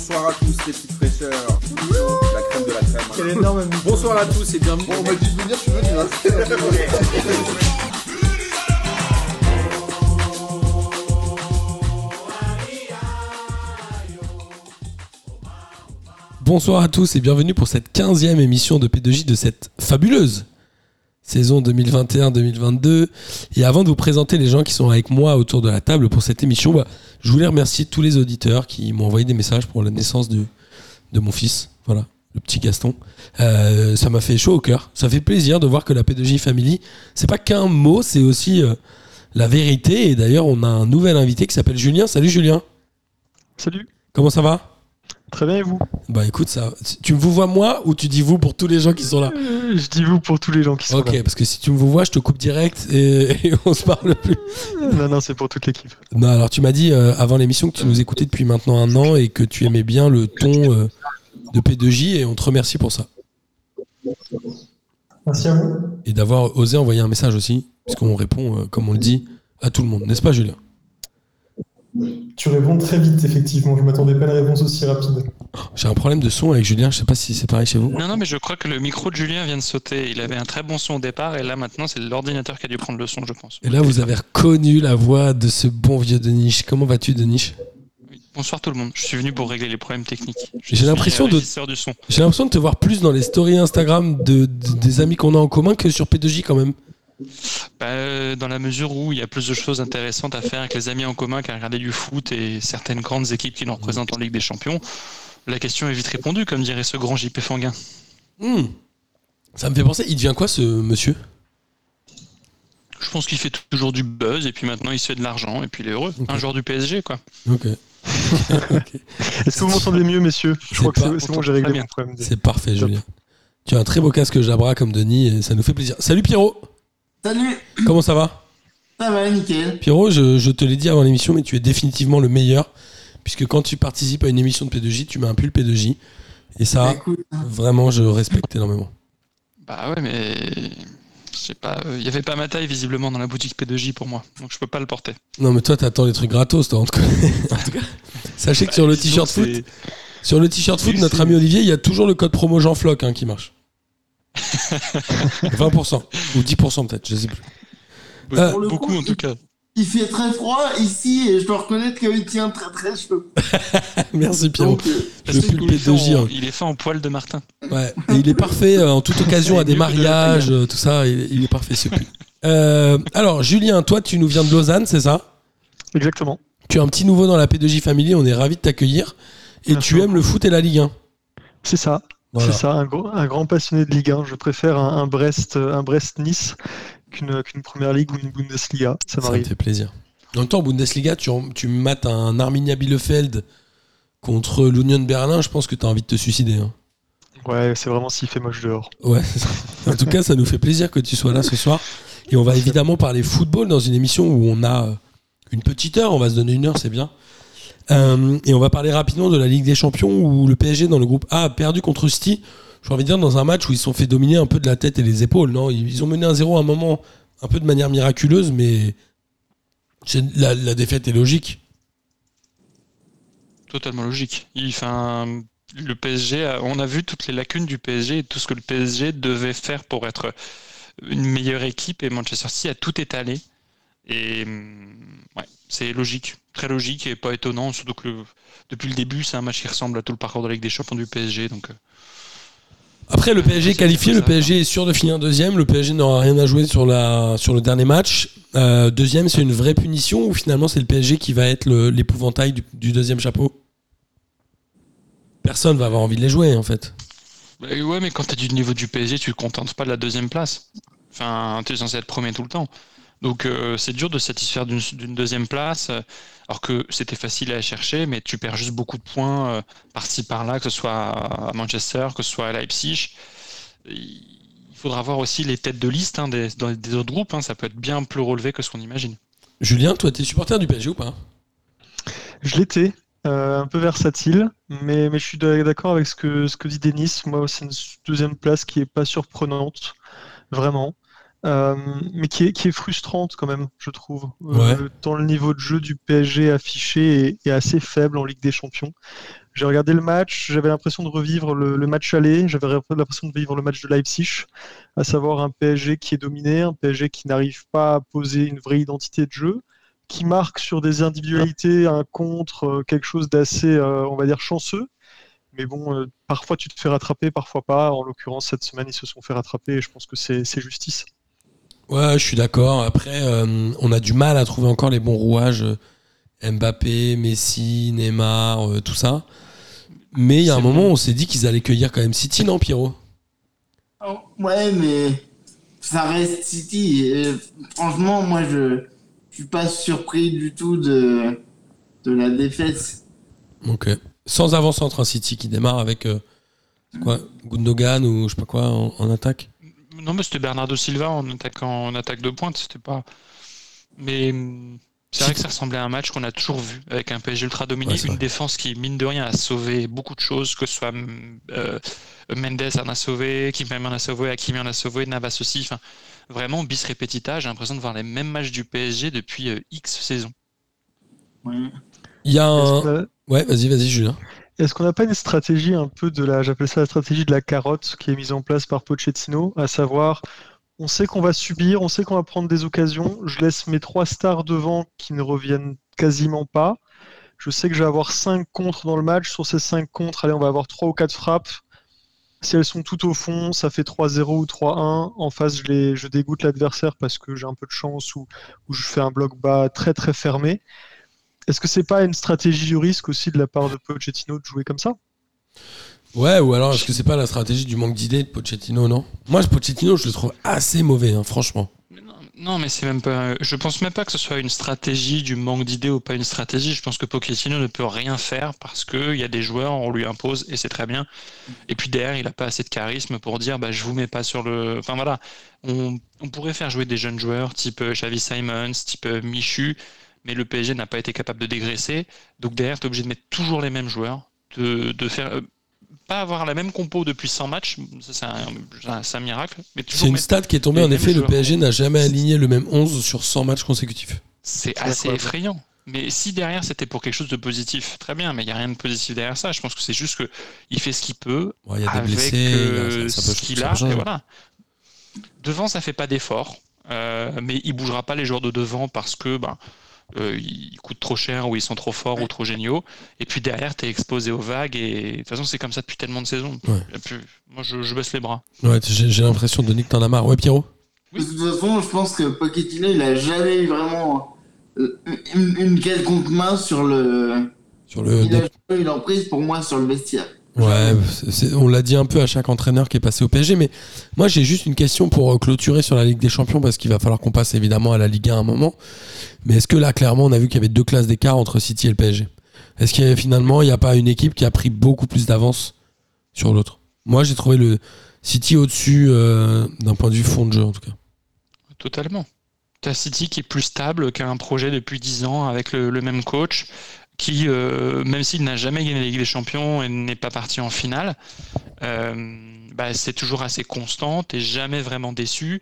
Bonsoir à tous les petites fraîcheurs. La crème de la crème. Quel énorme Bonsoir à tous et bienvenue. Bon, on m'a dit de venir, je suis venu. Hein. Bonsoir à tous et bienvenue pour cette 15e émission de P2J de cette fabuleuse saison 2021-2022. Et avant de vous présenter les gens qui sont avec moi autour de la table pour cette émission, bah, je voulais remercier tous les auditeurs qui m'ont envoyé des messages pour la naissance de, de mon fils. Voilà, le petit Gaston. Euh, ça m'a fait chaud au cœur. Ça fait plaisir de voir que la P2J Family, c'est pas qu'un mot, c'est aussi euh, la vérité. Et d'ailleurs, on a un nouvel invité qui s'appelle Julien. Salut Julien. Salut, Comment ça va? Très bien et vous? Bah écoute, ça, tu me vous vois moi ou tu dis vous pour tous les gens qui sont là? Euh, Je dis vous pour tous les gens qui sont Ok, parce que si tu me vois, je te coupe direct et, et on se parle plus. là. Non, non, c'est pour toute l'équipe. Non, alors tu m'as dit euh, avant l'émission que tu nous écoutais depuis maintenant un an et que tu aimais bien le ton euh, de P2J et on te remercie pour ça. Merci à vous. Et d'avoir osé envoyer un message aussi, puisqu'on répond, euh, comme on le dit, à tout le monde, n'est-ce pas Julien? Tu réponds très vite, effectivement. Je m'attendais pas à une réponse aussi rapide. J'ai un problème de son avec Julien, je sais pas si c'est pareil chez vous. Non, non, mais je crois que le micro de Julien vient de sauter. Il avait un très bon son au départ, et là maintenant, c'est l'ordinateur qui a dû prendre le son, je pense. Et là, vous avez reconnu la voix de ce bon vieux Denis. Comment vas-tu, Denis? Bonsoir tout le monde. Je suis venu pour régler les problèmes techniques. J'ai l'impression de-. J'ai l'impression de te voir plus dans les stories Instagram de, de- des amis qu'on a en commun que sur P2J quand même. Bah, euh, dans la mesure où il y a plus de choses intéressantes à faire avec les amis en commun qu'à regarder du foot et certaines grandes équipes qui nous représentent en Ligue des Champions, la question est vite répondue, comme dirait ce grand JP Fanguin. Hmm. Ça me fait penser, il devient quoi ce monsieur? Je pense qu'il fait toujours du buzz, et puis maintenant il se fait de l'argent, et puis il est heureux. Un joueur du PSG, quoi. Ok. Est-ce que vous m'entendez mieux, messieurs? Je crois que pas- c'est c'est bon, j'ai réglé mon problème. C'est parfait. Julien. Tu as un très beau casque Jabra comme Denis et ça nous fait plaisir. Salut Pierrot, Salut, comment ça va? Ça va, nickel. Pierrot, je, je te l'ai dit avant l'émission, mais tu es définitivement le meilleur. Puisque quand tu participes à une émission de P2J, tu mets un pull P2J. Et ça, Bah, écoute, vraiment, je respecte énormément. Bah ouais, mais je sais pas, il y avait pas ma taille visiblement dans la boutique P2J pour moi, donc je peux pas le porter. Non, mais toi, t'attends les trucs gratos, toi, en tout cas. En tout cas, sachez que sur le Disons t-shirt foot, sur le t-shirt foot, notre ami Olivier, il y a toujours le code promo Jean Floc hein, qui marche. 20% ou 10% peut-être, je sais plus. Euh, Pour le beaucoup coup, en tout cas. il fait très froid ici et je dois reconnaître qu'il tient très très chaud. Merci Pierrot. Donc, euh, le P2J. en- hein. Il est fait en poil de Martin. Ouais. Et il est parfait euh, en toute occasion à des de mariages, euh, tout ça. Il, il est parfait ce pull. Euh, alors Julien, toi, tu nous viens de Lausanne, c'est ça? Exactement. Tu es un petit nouveau dans la P2J Family. On est ravi de t'accueillir. Et Merci tu aimes le foot et la Ligue 1. C'est ça. Voilà. C'est ça, un, gros- un grand passionné de Ligue 1. Je préfère un, un Brest, un Brest-Nice qu'une qu'une Première Ligue ou une Bundesliga. Ça Ça me m'arrive. fait plaisir. En même temps, Bundesliga, tu, tu mates un Arminia Bielefeld contre l'Union Berlin. Je pense que tu as envie de te suicider. hein. Ouais, c'est vraiment s'il fait moche dehors. Ouais. En tout cas, ça nous fait plaisir que tu sois là ce soir. Et on va évidemment parler football dans une émission où on a une petite heure. On va se donner une heure, c'est bien. Euh, et on va parler rapidement de la Ligue des Champions où le PSG dans le groupe A a perdu contre City. J'ai envie de dire dans un match où ils se sont fait dominer un peu de la tête et les épaules. Non, ils ont mené un 0 à un moment un peu de manière miraculeuse, mais la, défaite est logique. Totalement logique. Il, enfin, le PSG, on a vu toutes les lacunes du PSG et tout ce que le PSG devait faire pour être une meilleure équipe et Manchester City a tout étalé. Et hum, ouais, c'est logique, très logique et pas étonnant, surtout que le- depuis le début, c'est un match qui ressemble à tout le parcours de la Ligue des Champions du PSG. Donc, euh, Après, le PSG est qualifié, le ça, PSG est sûr de finir deuxième. Le PSG n'aura rien à jouer sur, la, sur le dernier match. Euh, deuxième, c'est une vraie punition ou finalement c'est le PSG qui va être l'épouvantail du, du deuxième chapeau? Personne va avoir envie de les jouer en fait. Bah ouais, mais quand tu es du niveau du PSG, tu ne te contentes pas de la deuxième place. Enfin, tu es censé être premier tout le temps. Donc euh, c'est dur de se satisfaire d'une deuxième place, euh, alors que c'était facile à chercher, mais tu perds juste beaucoup de points euh, par-ci par-là, que ce soit à Manchester, que ce soit à Leipzig. Il faudra voir aussi les têtes de liste hein, des, dans- des autres groupes, hein, ça peut être bien plus relevé que ce qu'on imagine. Julien, toi, t'es supporter du PSG ou pas? Je l'étais, euh, un peu versatile, mais, mais je suis d'a- d'accord avec ce que, ce que dit Denis. Moi, c'est une deuxième place qui est pas surprenante, vraiment. Euh, mais qui est, qui est frustrante quand même, je trouve. Ouais. Euh, tant le niveau de jeu du PSG affiché est, est assez faible en Ligue des Champions. J'ai regardé le match, j'avais l'impression de revivre le, le match aller, j'avais l'impression de vivre le match de Leipzig, à savoir un PSG qui est dominé, un PSG qui n'arrive pas à poser une vraie identité de jeu, qui marque sur des individualités un contre, euh, quelque chose d'assez, euh, on va dire, chanceux. Mais bon, euh, parfois tu te fais rattraper, parfois pas. En l'occurrence, cette semaine, ils se sont fait rattraper et je pense que c'est justice. Ouais, je suis d'accord. Après, euh, on a du mal à trouver encore les bons rouages. euh, Mbappé, Messi, Neymar, euh, tout ça. Mais il y a un moment, on s'est dit qu'ils allaient cueillir quand même City, non, Pierrot? Oh, Ouais, mais ça reste City. Et franchement, moi, je je suis pas surpris du tout de, de la défaite. Ok. Sans avant-centre, un City qui démarre avec euh, quoi Gundogan ou je sais pas quoi en, en attaque Non, mais c'était Bernardo Silva en attaque, en attaque de pointe. C'était pas. Mais hum, c'est vrai que ça ressemblait à un match qu'on a toujours vu avec un PSG ultra dominé, Ouais, une vrai. défense qui, mine de rien, a sauvé beaucoup de choses, que ce soit hum, euh, Mendes en a sauvé, Kimpembe en a sauvé, Hakimi en a sauvé, Navas aussi. Enfin, vraiment, bis repetita. J'ai l'impression de voir les mêmes matchs du PSG depuis euh, X saisons. Ouais. Il y a un. Ouais, vas-y, vas-y, Julien. Est-ce qu'on n'a pas une stratégie un peu de la, j'appelle ça la stratégie de la carotte qui est mise en place par Pochettino, à savoir, on sait qu'on va subir, on sait qu'on va prendre des occasions, je laisse mes trois stars devant qui ne reviennent quasiment pas, je sais que je vais avoir cinq contres dans le match, sur ces cinq contres, allez, on va avoir trois ou quatre frappes, si elles sont tout au fond, ça fait 3-0 ou 3-1, en face, je, dégoûte l'adversaire parce que j'ai un peu de chance ou je fais un bloc bas très très fermé. Est-ce que c'est pas une stratégie du risque aussi de la part de Pochettino de jouer comme ça? Ouais, ou alors est-ce que c'est pas la stratégie du manque d'idées de Pochettino, non? Moi, Pochettino, je le trouve assez mauvais, hein, franchement. Mais non, non, mais c'est même pas. Je pense même pas que ce soit une stratégie du manque d'idées ou pas une stratégie. Je pense que Pochettino ne peut rien faire parce qu'il y a des joueurs, on lui impose et c'est très bien. Et puis derrière, il a pas assez de charisme pour dire bah, je vous mets pas sur le. Enfin voilà, on, on pourrait faire jouer des jeunes joueurs type euh, Xavi Simons, type euh, Michu, mais le PSG n'a pas été capable de dégraisser. Donc derrière, tu es obligé de mettre toujours les mêmes joueurs, de, de faire. euh, pas avoir la même compo depuis 100 matchs, c'est un, miracle. C'est une stat qui est tombée, en effet, le. PSG n'a jamais aligné le même 11 sur 100 matchs consécutifs. C'est assez effrayant. Mais si derrière c'était pour quelque chose de positif, très bien, mais il n'y a rien de positif derrière ça. Je pense que c'est juste que il fait ce qu'il peut Ouais, Il y a des avec blessés, euh, ça, ça peut, ce qu'il a. Et voilà. Devant, ça fait pas d'effort, euh, mais il bougera pas les joueurs de devant parce que ben, euh, ils coûtent trop cher ou ils sont trop forts ou trop géniaux. Et puis derrière, tu es exposé aux vagues et de toute façon, c'est comme ça depuis tellement de saisons. Ouais. Et puis, moi, je, je baisse les bras. Ouais, j'ai l'impression, Denis, que t'en as marre. Ouais, Pierrot? De toute façon, je pense que Pochettino, il a jamais eu vraiment euh, une, une quelconque main sur le. Sur le. Il a jamais eu l'emprise pour moi sur le vestiaire. Ouais, c'est- on l'a dit un peu à chaque entraîneur qui est passé au PSG, mais moi j'ai juste une question pour euh, clôturer sur la Ligue des Champions parce qu'il va falloir qu'on passe évidemment à la Ligue 1 à un moment. Mais est-ce que là, clairement, on a vu qu'il y avait deux classes d'écart entre City et le PSG Est-ce qu'il y a finalement, il n'y a pas une équipe qui a pris beaucoup plus d'avance sur l'autre? Moi j'ai trouvé le City au-dessus euh, d'un point de vue fond de jeu en tout cas. Totalement. T'as City qui est plus stable, qui a un projet depuis 10 ans avec le, le même coach, qui, euh, même s'il n'a jamais gagné la Ligue des Champions et n'est pas parti en finale, euh, bah, c'est toujours assez constant, t'es jamais vraiment déçu.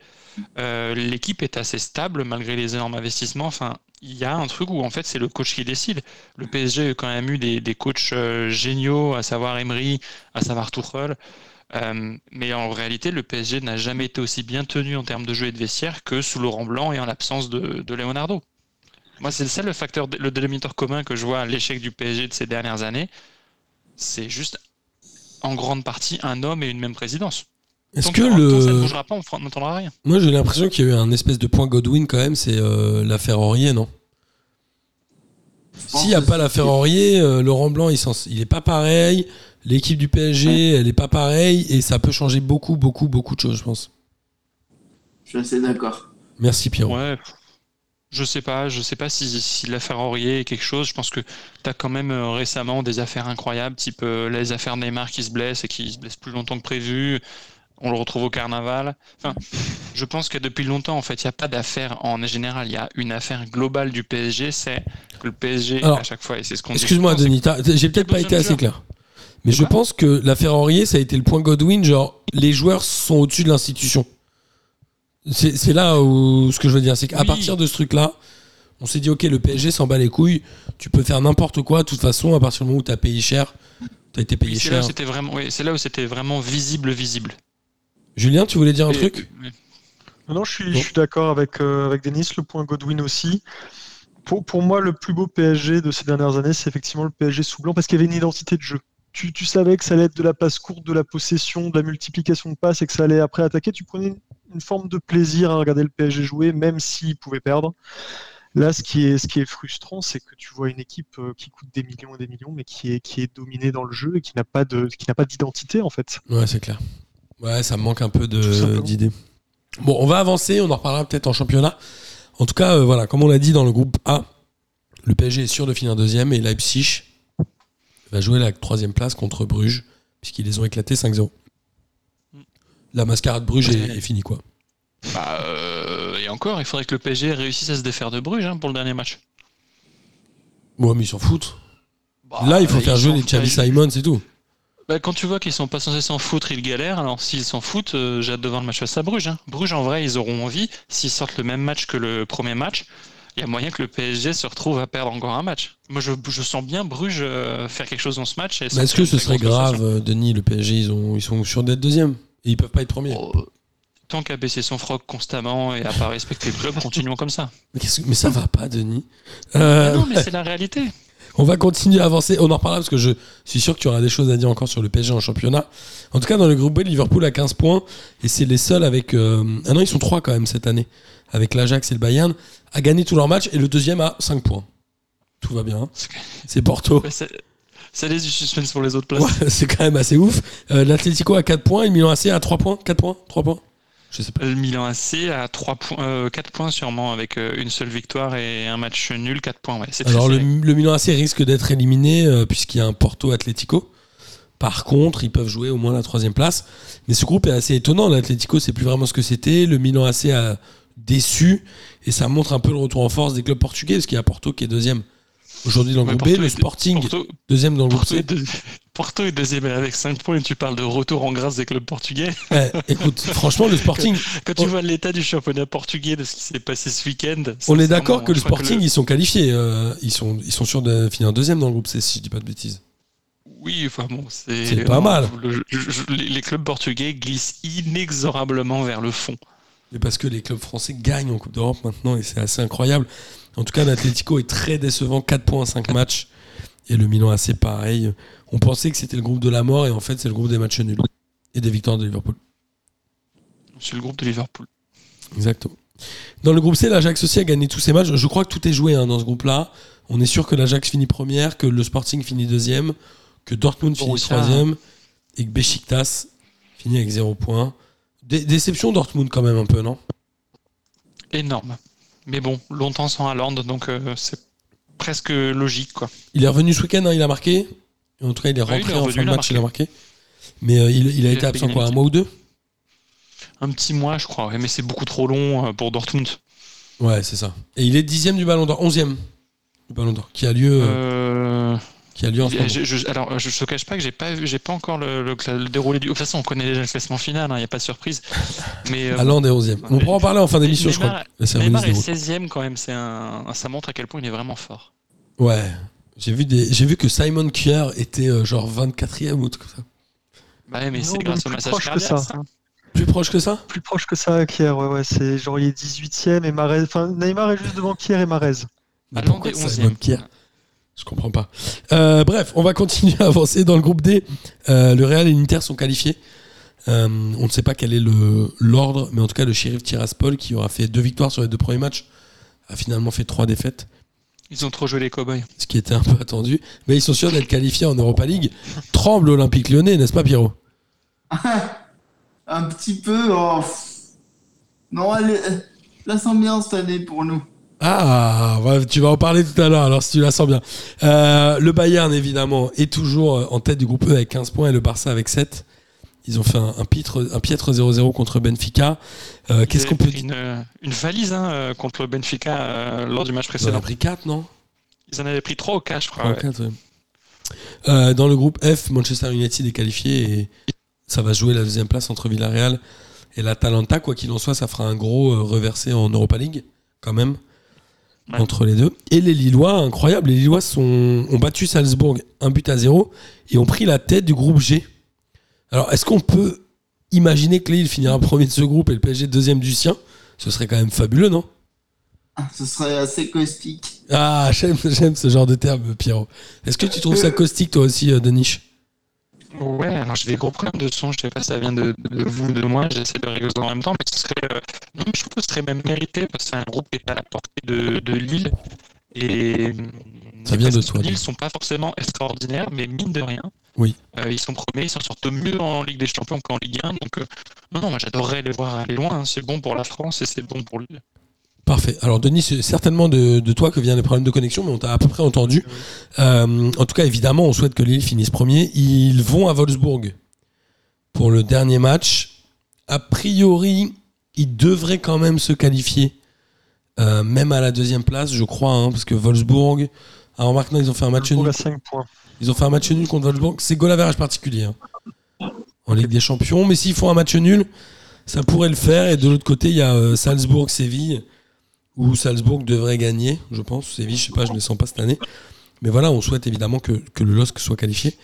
Euh, L'équipe est assez stable malgré les énormes investissements. Enfin, il y a un truc où en fait c'est le coach qui décide. Le PSG a quand même eu des, des coachs géniaux, à savoir Emery, à savoir Tuchel. Mais en réalité, le PSG n'a jamais été aussi bien tenu en termes de jeu et de vestiaire que sous Laurent Blanc et en l'absence de Leonardo. Moi, c'est ça le facteur, le délimitateur commun que je vois à l'échec du PSG de ces dernières années. C'est juste en grande partie un homme et une même présidence. Est-ce que tant ça ne le. bougera pas, on n'entendra rien. Moi j'ai l'impression qu'il y a eu un espèce de point Godwin quand même, c'est euh, l'affaire Aurier, non? S'il n'y a pas l'affaire Aurier, euh, Laurent Blanc, il, s'en- il est pas pareil. L'équipe du PSG, elle est pas pareille. Et ça peut changer beaucoup, beaucoup, beaucoup de choses, je pense. Je suis assez d'accord. Merci, Pierrot. Ouais. Je sais pas, je sais pas si, si l'affaire Aurier est quelque chose. Je pense que tu as quand même euh, récemment des affaires incroyables, type euh, les affaires Neymar qui se blesse et qui se blesse plus longtemps que prévu. On le retrouve au carnaval. Enfin, je pense que depuis longtemps, en fait, il n'y a pas d'affaire en général. Il y a une affaire globale du PSG, c'est que le PSG, Alors, à chaque fois, et c'est ce qu'on dit Excuse-moi, Denis, j'ai peut-être pas été assez clair. Mais je pense que l'affaire Aurier, ça a été le point Godwin, genre, les joueurs sont au-dessus de l'institution. C'est c'est là où ce que je veux dire, c'est qu'à Oui. partir de ce truc-là, on s'est dit, ok, le PSG s'en bat les couilles, tu peux faire n'importe quoi, de toute façon, à partir du moment où tu as payé cher, tu as été payé Oui, c'est là cher. où c'était vraiment, oui, c'est là où c'était vraiment visible, visible. Julien, tu voulais dire un Et- truc? Oui. Non, non, je suis, Bon. je suis d'accord avec, euh, avec Denis, le point Godwin aussi. Pour, pour moi, le plus beau PSG de ces dernières années, c'est effectivement le PSG sous blanc parce qu'il y avait une identité de jeu. Tu, tu savais que ça allait être de la passe courte, de la possession, de la multiplication de passes et que ça allait après attaquer. Tu prenais une, forme de plaisir à regarder le PSG jouer, même s'il pouvait perdre. Là, ce qui est, ce qui est frustrant, c'est que tu vois une équipe euh, qui coûte des millions et des millions, mais qui est, qui est dominée dans le jeu et qui n'a pas de, qui n'a pas d'identité en fait. Ouais, c'est clair. Ouais, ça me manque un peu d'idées. Bon, on va avancer, on en reparlera peut-être en championnat. En tout cas, euh, voilà, comme on l'a dit dans le groupe A, le PSG est sûr de finir deuxième et Leipzig va jouer la troisième place contre Bruges, puisqu'ils les ont éclatés 5-0. La mascarade Bruges est, est finie, quoi. Bah, euh, et encore, il faudrait que le PSG réussisse à se défaire de Bruges hein, pour le dernier match. Ouais, mais ils s'en foutent. Bah, Là, il faut faire jouer les Xavi bah, Simon, c'est tout. Bah, quand tu vois qu'ils sont pas censés s'en foutre, ils galèrent. Alors s'ils s'en foutent, euh, j'ai hâte de voir le match face à Bruges. hein. Bruges, en vrai, ils auront envie. S'ils sortent le même match que le premier match, il y a moyen que le PSG se retrouve à perdre encore un match. Moi, je, je sens bien Bruges euh, faire quelque chose dans ce match. et est-ce que ce serait grave, euh, Denis, le PSG, ils, ont, ils sont sûrs d'être deuxième? Et ils peuvent pas être premiers. Oh, Tant qu'à baisser son froc constamment et à pas respecter le club, continuons comme ça. Mais, que- mais ça va pas, Denis. Euh, Ah non, mais c'est la réalité. On va continuer à avancer. On en reparlera parce que je suis sûr que tu auras des choses à dire encore sur le PSG en championnat. En tout cas, dans le groupe B, Liverpool a 15 points et c'est les seuls avec. euh, Ah non, ils sont 3 quand même cette année. Avec l'Ajax et le Bayern, à gagner tous leurs matchs et le deuxième a 5 points. Tout va bien. C'est Porto. Ça laisse du suspense pour les autres places. Ouais, c'est quand même assez ouf. Euh, L'Atlético a 4 points et le Milan AC a 3 points. 4 points 3 points Je sais pas. Le Milan AC a 3 points, euh, 4 points sûrement avec euh, une seule victoire et un match nul, 4 points. Ouais, Alors le, Milan AC risque d'être éliminé euh, puisqu'il y a un Porto Atlético. Par contre, ils peuvent jouer au moins la troisième place. Mais ce groupe est assez étonnant. L'Atlético, c'est plus vraiment ce que c'était. Le Milan AC a déçu et ça montre un peu le retour en force des clubs portugais parce qu'il y a Porto qui est deuxième aujourd'hui dans le groupe B, le Sporting Porto, deuxième dans le groupe C. deux- Porto est deuxième avec 5 points et tu parles de retour en grâce des clubs portugais. Ouais, écoute, franchement, le Sporting, Quand tu vois l'état du championnat portugais, de ce qui s'est passé ce week-end. on est d'accord que le Sporting, ils sont qualifiés. euh, ils, sont, ils sont sûrs de finir deuxième dans le groupe C, si je dis pas de bêtises. Oui, enfin bon, c'est. C'est pas non, mal. le- je- les clubs portugais glissent inexorablement vers le fond. Mais parce que les clubs français gagnent en Coupe d'Europe maintenant et c'est assez incroyable. En tout cas, l'Atlético est très décevant, 4 points en 5 matchs. Et le Milan AC pareil. On pensait que c'était le groupe de la mort et en fait c'est le groupe des matchs nuls et des victoires de Liverpool. C'est le groupe de Liverpool. Exactement. Dans le groupe C, l'Ajax aussi a gagné tous ses matchs. Je crois que tout est joué hein, dans ce groupe-là. On est sûr que l'Ajax finit première, que le Sporting finit deuxième, que Dortmund finit troisième et que Besiktas finit avec 0 points. Dé- déception Dortmund quand même un peu, non? Énorme. Mais bon, longtemps sans Haaland, donc euh, c'est presque logique, quoi. Il est revenu ce week-end, hein, il a marqué. En tout cas, il est Ouais, il rentré est en revenu, fin de il a match, il a marqué. Mais euh, il, il a Il été a absent quoi, un mois ou deux? Un petit mois, je crois, mais c'est beaucoup trop long euh, pour Dortmund. Ouais, c'est ça. Et il est dixième du Ballon d'Or, onzième du Ballon d'Or, qui a lieu, qui a lieu en ce moment. je, je- alors, je ne te cache pas que j'ai pas, j'ai pas encore le, le cla- le déroulé du. De toute façon, on connaît déjà le classement final, il n'y a pas de surprise. Mais euh, est onzième. On pourra en parler en fin d'émission, je crois. Neymar- est déroule. 16ème quand même, c'est un, ça montre à quel point il est vraiment fort. Ouais. J'ai vu, des... j'ai vu que Simon Kier était euh, genre 24e ou tout comme ça. Bah ouais, mais Non, c'est même grâce au plus massage proche que cardiaque. ça. ça. Plus proche que ça? Plus proche que ça, Kier, ouais, ouais, c'est genre il est 18ème et Marez. Enfin, Neymar est juste devant Kier et Marez. Pourquoi est Simon 11e. Kier Je comprends pas. Euh, bref, on va continuer à avancer dans le groupe D. Euh, le Real et l'Inter sont qualifiés. Euh, on ne sait pas quel est le- l'ordre, mais en tout cas, le shérif Tiraspol, qui aura fait deux victoires sur les deux premiers matchs, a finalement fait trois défaites, Ils ont trop joué les cow-boys. ce qui était un peu attendu. Mais ils sont sûrs d'être qualifiés en Europa League. Tremble l'Olympique lyonnais, n'est-ce pas, Pierrot? Un petit peu. oh. Non, elle est- bien cette année pour nous. Ah, tu vas en parler tout à l'heure, alors si tu la sens bien. Euh, le Bayern, évidemment, est toujours euh, en tête du groupe E avec 15 points et le Barça avec 7. Ils ont fait un, un piètre un piètre 0-0 contre Benfica. Euh, Qu'est-ce qu'on avaient peut dire? une, une valise hein, contre le Benfica euh, lors du match Ils en précédent. ont pris 4, non? Ils en avaient pris 3 ou 4, je crois. Ouais. ouais. Dans le groupe F, Manchester United est qualifié et ça va jouer la deuxième place entre Villarreal Et l'Atalanta, quoi qu'il en soit, ça fera un gros reversé en Europa League, quand même, Ouais. entre les deux. Et les Lillois, incroyable, les Lillois sont, ont battu Salzbourg un but à zéro et ont pris la tête du groupe G. Alors, est-ce qu'on peut imaginer que Lille finira premier de ce groupe et le PSG deuxième du sien? Ce serait quand même fabuleux, non? Ce serait assez caustique. Ah, j'aime, j'aime ce genre de terme, Pierrot. Est-ce que tu trouves ça caustique, toi aussi, euh, Denis? Ouais, alors j'ai des gros problèmes de son, je sais pas si ça vient de, de vous, de moi, j'essaie de régler ça en même temps, mais ce serait, euh, non, je trouve que ce serait même mérité parce que c'est un groupe qui est à la portée de, de Lille et Ça vient de toi, sont pas forcément extraordinaires, mais mine de rien, Oui. euh, ils sont premiers, ils s'en sortent mieux en Ligue des Champions qu'en Ligue 1, donc euh, non, non, moi j'adorerais les voir aller loin, hein. c'est bon pour la France et c'est bon pour Lille. Parfait. Alors, Denis, c'est certainement de, de toi que viennent les problèmes de connexion, mais on t'a à peu près entendu. Euh, en tout cas, évidemment, on souhaite que Lille finisse premier. Ils vont à Wolfsburg pour le dernier match. A priori, ils devraient quand même se qualifier, euh, même à la deuxième place, je crois, hein, parce que Wolfsburg. Alors maintenant, ils ont fait un match nul. à 5 points. Ils ont fait un match nul contre Wolfsburg. C'est goal average particulier hein, en Ligue des Champions. Mais s'ils font un match nul, ça pourrait le faire. Et de l'autre côté, il y a euh, Salzbourg-Séville, où Salzbourg devrait gagner, je pense. Séville, je sais pas, je ne les sens pas cette année. Mais voilà, on souhaite évidemment que, le LOSC soit qualifié.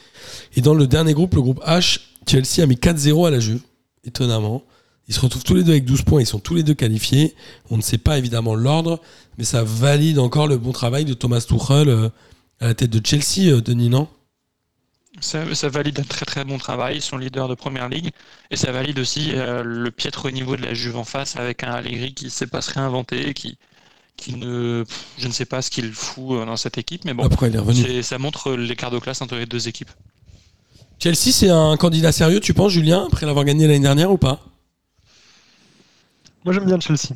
Et dans le dernier groupe, le groupe H, Chelsea a mis 4-0 à la Juve, étonnamment. Ils se retrouvent tous les deux avec 12 points, ils sont tous les deux qualifiés. On ne sait pas évidemment l'ordre, mais ça valide encore le bon travail de Thomas Tuchel euh, à la tête de Chelsea, euh, Denis, non? Ça, ça valide un très très bon travail, ils sont leaders de première ligue, et ça valide aussi euh, le piètre niveau de la Juve en face avec un Allegri qui ne sait pas se réinventer, qui, qui ne. pff, Je ne sais pas ce qu'il fout euh, dans cette équipe, mais bon, Après, il est revenu. c'est- ça montre l'écart de classe entre les deux équipes. Chelsea, c'est un candidat sérieux, tu penses, Julien, après l'avoir gagné l'année dernière ou pas? Moi j'aime bien Chelsea.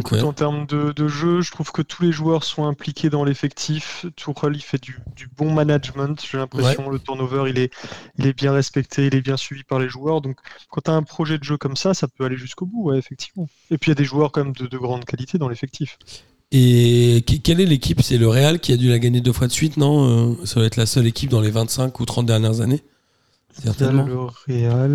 Écoute, en termes de, de jeu, je trouve que tous les joueurs sont impliqués dans l'effectif. Tourelle, il fait du, du bon management. J'ai l'impression le turnover, il est, il est bien respecté, il est bien suivi par les joueurs. Donc, quand tu as un projet de jeu comme ça, ça peut aller jusqu'au bout, ouais, effectivement. Et puis, il y a des joueurs quand même de, de grande qualité dans l'effectif. Et que- quelle est l'équipe? C'est le Real qui a dû la gagner deux fois de suite, non? Euh, Ça doit être la seule équipe dans les 25 ou 30 dernières années Certainement. le Real.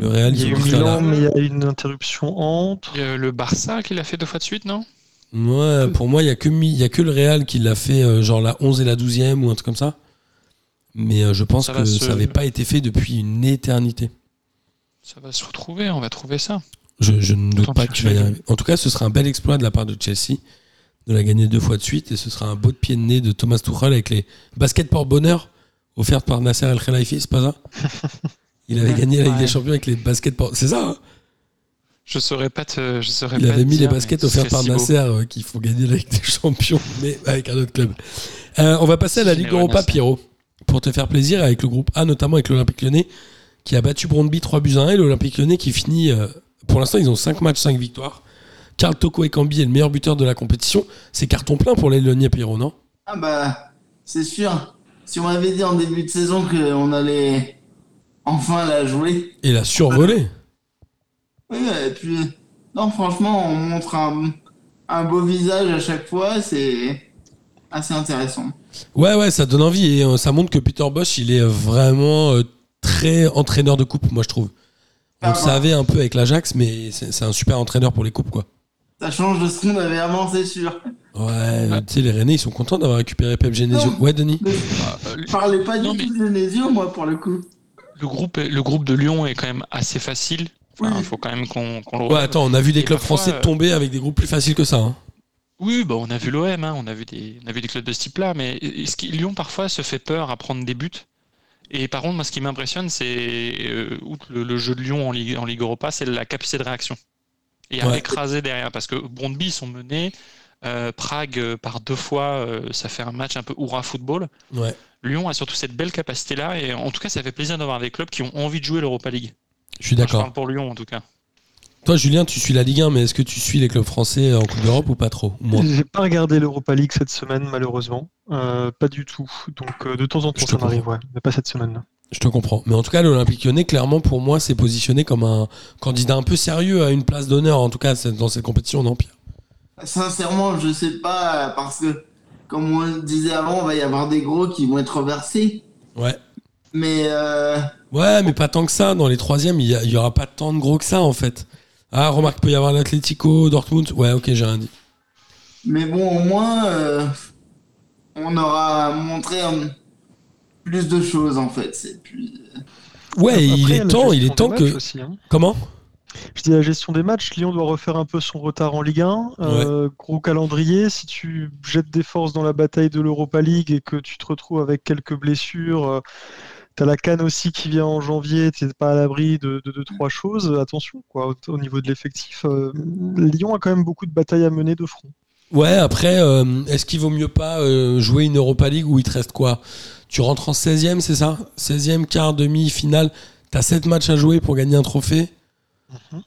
Le Real, il y a eu Milan, mais il y a une interruption entre. Il y a le Barça qui l'a fait deux fois de suite, non? Ouais, pour moi, il n'y a, que Mi- il y a que le Real qui l'a fait, euh, genre la 11 et la 12e ou un truc comme ça. Mais euh, je pense Ça que se- ça n'avait pas été fait depuis une éternité. Ça va se retrouver, on va trouver ça. Je, je ne doute pas que tu vas y arriver. En tout cas, ce sera un bel exploit de la part de Chelsea de la gagner deux fois de suite et ce sera un beau de pied de nez de Thomas Tuchel avec les baskets porte-bonheur offertes par Nasser El Khelaifi, c'est pas ça Il avait gagné la Ligue des Champions avec les baskets C'est ça hein Je saurais pas te, je saurais Il pas avait te mis les baskets offertes par si. Nasser euh, qu'il faut gagner la Ligue des Champions, mais avec un autre club. Euh, on va passer à la Ligue Europa. Pierrot, pour te faire plaisir avec le groupe A, notamment avec l'Olympique Lyonnais, qui a battu Brondby 3 buts à 1 et l'Olympique Lyonnais qui finit. euh, pour l'instant, ils ont 5 matchs, 5 victoires. Karl Toko Ekambi est le meilleur buteur de la compétition. C'est carton plein pour les Lyonnais, Pierrot, non? Ah bah, c'est sûr. Si on m'avait dit en début de saison qu'on allait enfin la jouer. Et la survolée. Oui, et puis, non, franchement, on montre un, un beau visage à chaque fois, c'est assez intéressant. Ouais, ouais, ça donne envie et euh, ça montre que Peter Bosch, il est vraiment euh, très entraîneur de coupe, moi je trouve. On Ah, le savait un peu avec l'Ajax, mais c'est un super entraîneur pour les coupes, quoi. Ça change de ce qu'on avait avant, c'est Ouais, tu sais, les Rennais, ils sont contents d'avoir récupéré Pep Genesio. Non. Ouais, Denis Mais Euh, parlez pas Non, du mais- tout de Genesio, moi, pour le coup. Le groupe, le groupe de Lyon est quand même assez facile. Il Oui. faut quand même qu'on qu'on le Ouais, attends, on a vu des Et clubs parfois, français euh, tomber avec des groupes plus faciles que ça. hein. Oui, bah on a vu l'OM, hein, on, a vu des, on a vu des clubs de ce type-là, mais Lyon parfois se fait peur à prendre des buts? Et par contre, moi, ce qui m'impressionne, c'est, euh, outre le, le jeu de Lyon en Ligue, en Ligue Europa, c'est la capacité de réaction. Et à Ouais. écraser derrière, parce que Brondby, ils sont menés, euh, Prague, euh, par deux fois, euh, ça fait un match un peu hurrah football. Ouais. Lyon a surtout cette belle capacité-là, et en tout cas, ça fait plaisir d'avoir des clubs qui ont envie de jouer l'Europa League. Je suis Je d'accord. parle pour Lyon, en tout cas. Toi, Julien, tu suis la Ligue 1, mais est-ce que tu suis les clubs français en Coupe d'Europe ou pas trop J'ai pas regardé l'Europa League cette semaine, malheureusement. Euh, pas du tout. Donc, euh, de temps en Je temps, te ça m'arrive, ouais. Mais pas cette semaine. Je te comprends. Mais en tout cas, l'Olympique lyonnais, clairement, pour moi, s'est positionné comme un candidat un peu sérieux à une place d'honneur, en tout cas, dans cette compétition, non, Pierre? Sincèrement, je sais pas, parce que, comme on le disait avant, il va y avoir des gros qui vont être reversés. Ouais. Mais, euh, Ouais, mais pas tant que ça. Dans les troisièmes, il y, aura pas tant de gros que ça, en fait. Ah, remarque, peut y avoir l'Atlético, Dortmund. Ouais, ok, j'ai rien dit. Mais bon, au moins, euh, on aura montré euh, plus de choses en fait. Et puis, euh, Ouais, Après, il est temps, il est temps que. aussi, hein. Comment? Je dis la gestion des matchs, Lyon doit refaire un peu son retard en Ligue 1. Euh, Gros calendrier, si tu jettes des forces dans la bataille de l'Europa League et que tu te retrouves avec quelques blessures, euh, t'as la Cannes aussi qui vient en janvier, t'es pas à l'abri de, de, de trois choses. Attention, quoi, au, au niveau de l'effectif, euh, Lyon a quand même beaucoup de batailles à mener de front. Ouais, après, euh, est-ce qu'il vaut mieux pas jouer une Europa League où il te reste quoi? Tu rentres en 16e, c'est ça? 16e, quart, demi, finale. T'as 7 matchs à jouer pour gagner un trophée?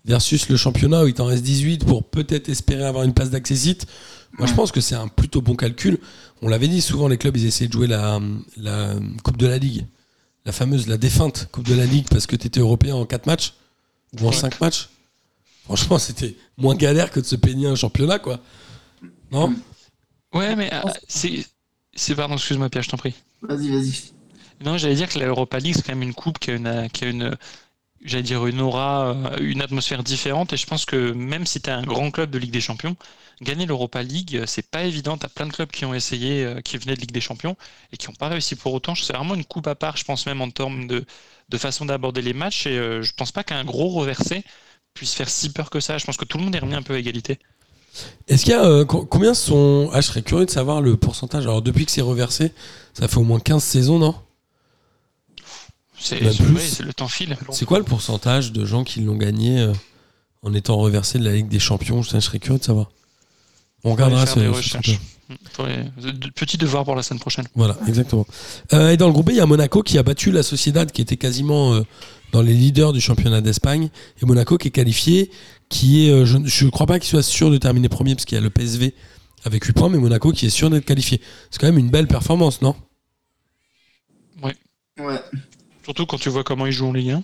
Versus le championnat où il t'en reste 18 pour peut-être espérer avoir une place d'accessite. Moi, je pense que c'est un plutôt bon calcul. On l'avait dit souvent, les clubs, ils essayaient de jouer la, la Coupe de la Ligue. La fameuse, la défunte Coupe de la Ligue parce que t'étais européen en 4 matchs ou en Ouais. 5 matchs. Franchement, c'était moins galère que de se peigner un championnat, quoi. Non? Ouais, mais euh, c'est. C'est pardon, excuse-moi Pierre, je t'en prie. vas-y, vas-y. Non, j'allais dire que l'Europa League, c'est quand même une coupe qui a une, qui a une j'allais dire une aura, euh, une atmosphère différente. Et je pense que même si tu es un grand club de Ligue des Champions, gagner l'Europa League, euh, c'est pas évident. Tu as plein de clubs qui ont essayé, euh, qui venaient de Ligue des Champions et qui n'ont pas réussi pour autant. C'est vraiment une coupe à part, je pense même en termes de, de façon d'aborder les matchs. Et je pense pas qu'un gros reversé puisse faire si peur que ça. Je pense que tout le monde est remis un peu à égalité. Est-ce qu'il y a co- combien sont ah je serais curieux de savoir le pourcentage. Alors depuis que c'est reversé, ça fait au moins 15 saisons, non? C'est Même c'est- plus. ouais, c'est le temps file. C'est quoi le pourcentage de gens qui l'ont gagné euh, en étant reversé de la Ligue des Champions? Je, je serais curieux de savoir. On regardera ce, de- Petit devoir pour la semaine prochaine. Voilà, exactement. Euh, et dans le groupe B, il y a Monaco qui a battu la Sociedad qui était quasiment euh, dans les leaders du championnat d'Espagne. Et Monaco qui est qualifié, qui est, euh, je ne crois pas qu'il soit sûr de terminer premier parce qu'il y a le PSV avec 8 points, mais Monaco qui est sûr d'être qualifié. C'est quand même une belle performance, non? Ouais, Surtout quand tu vois comment ils jouent en Ligue 1.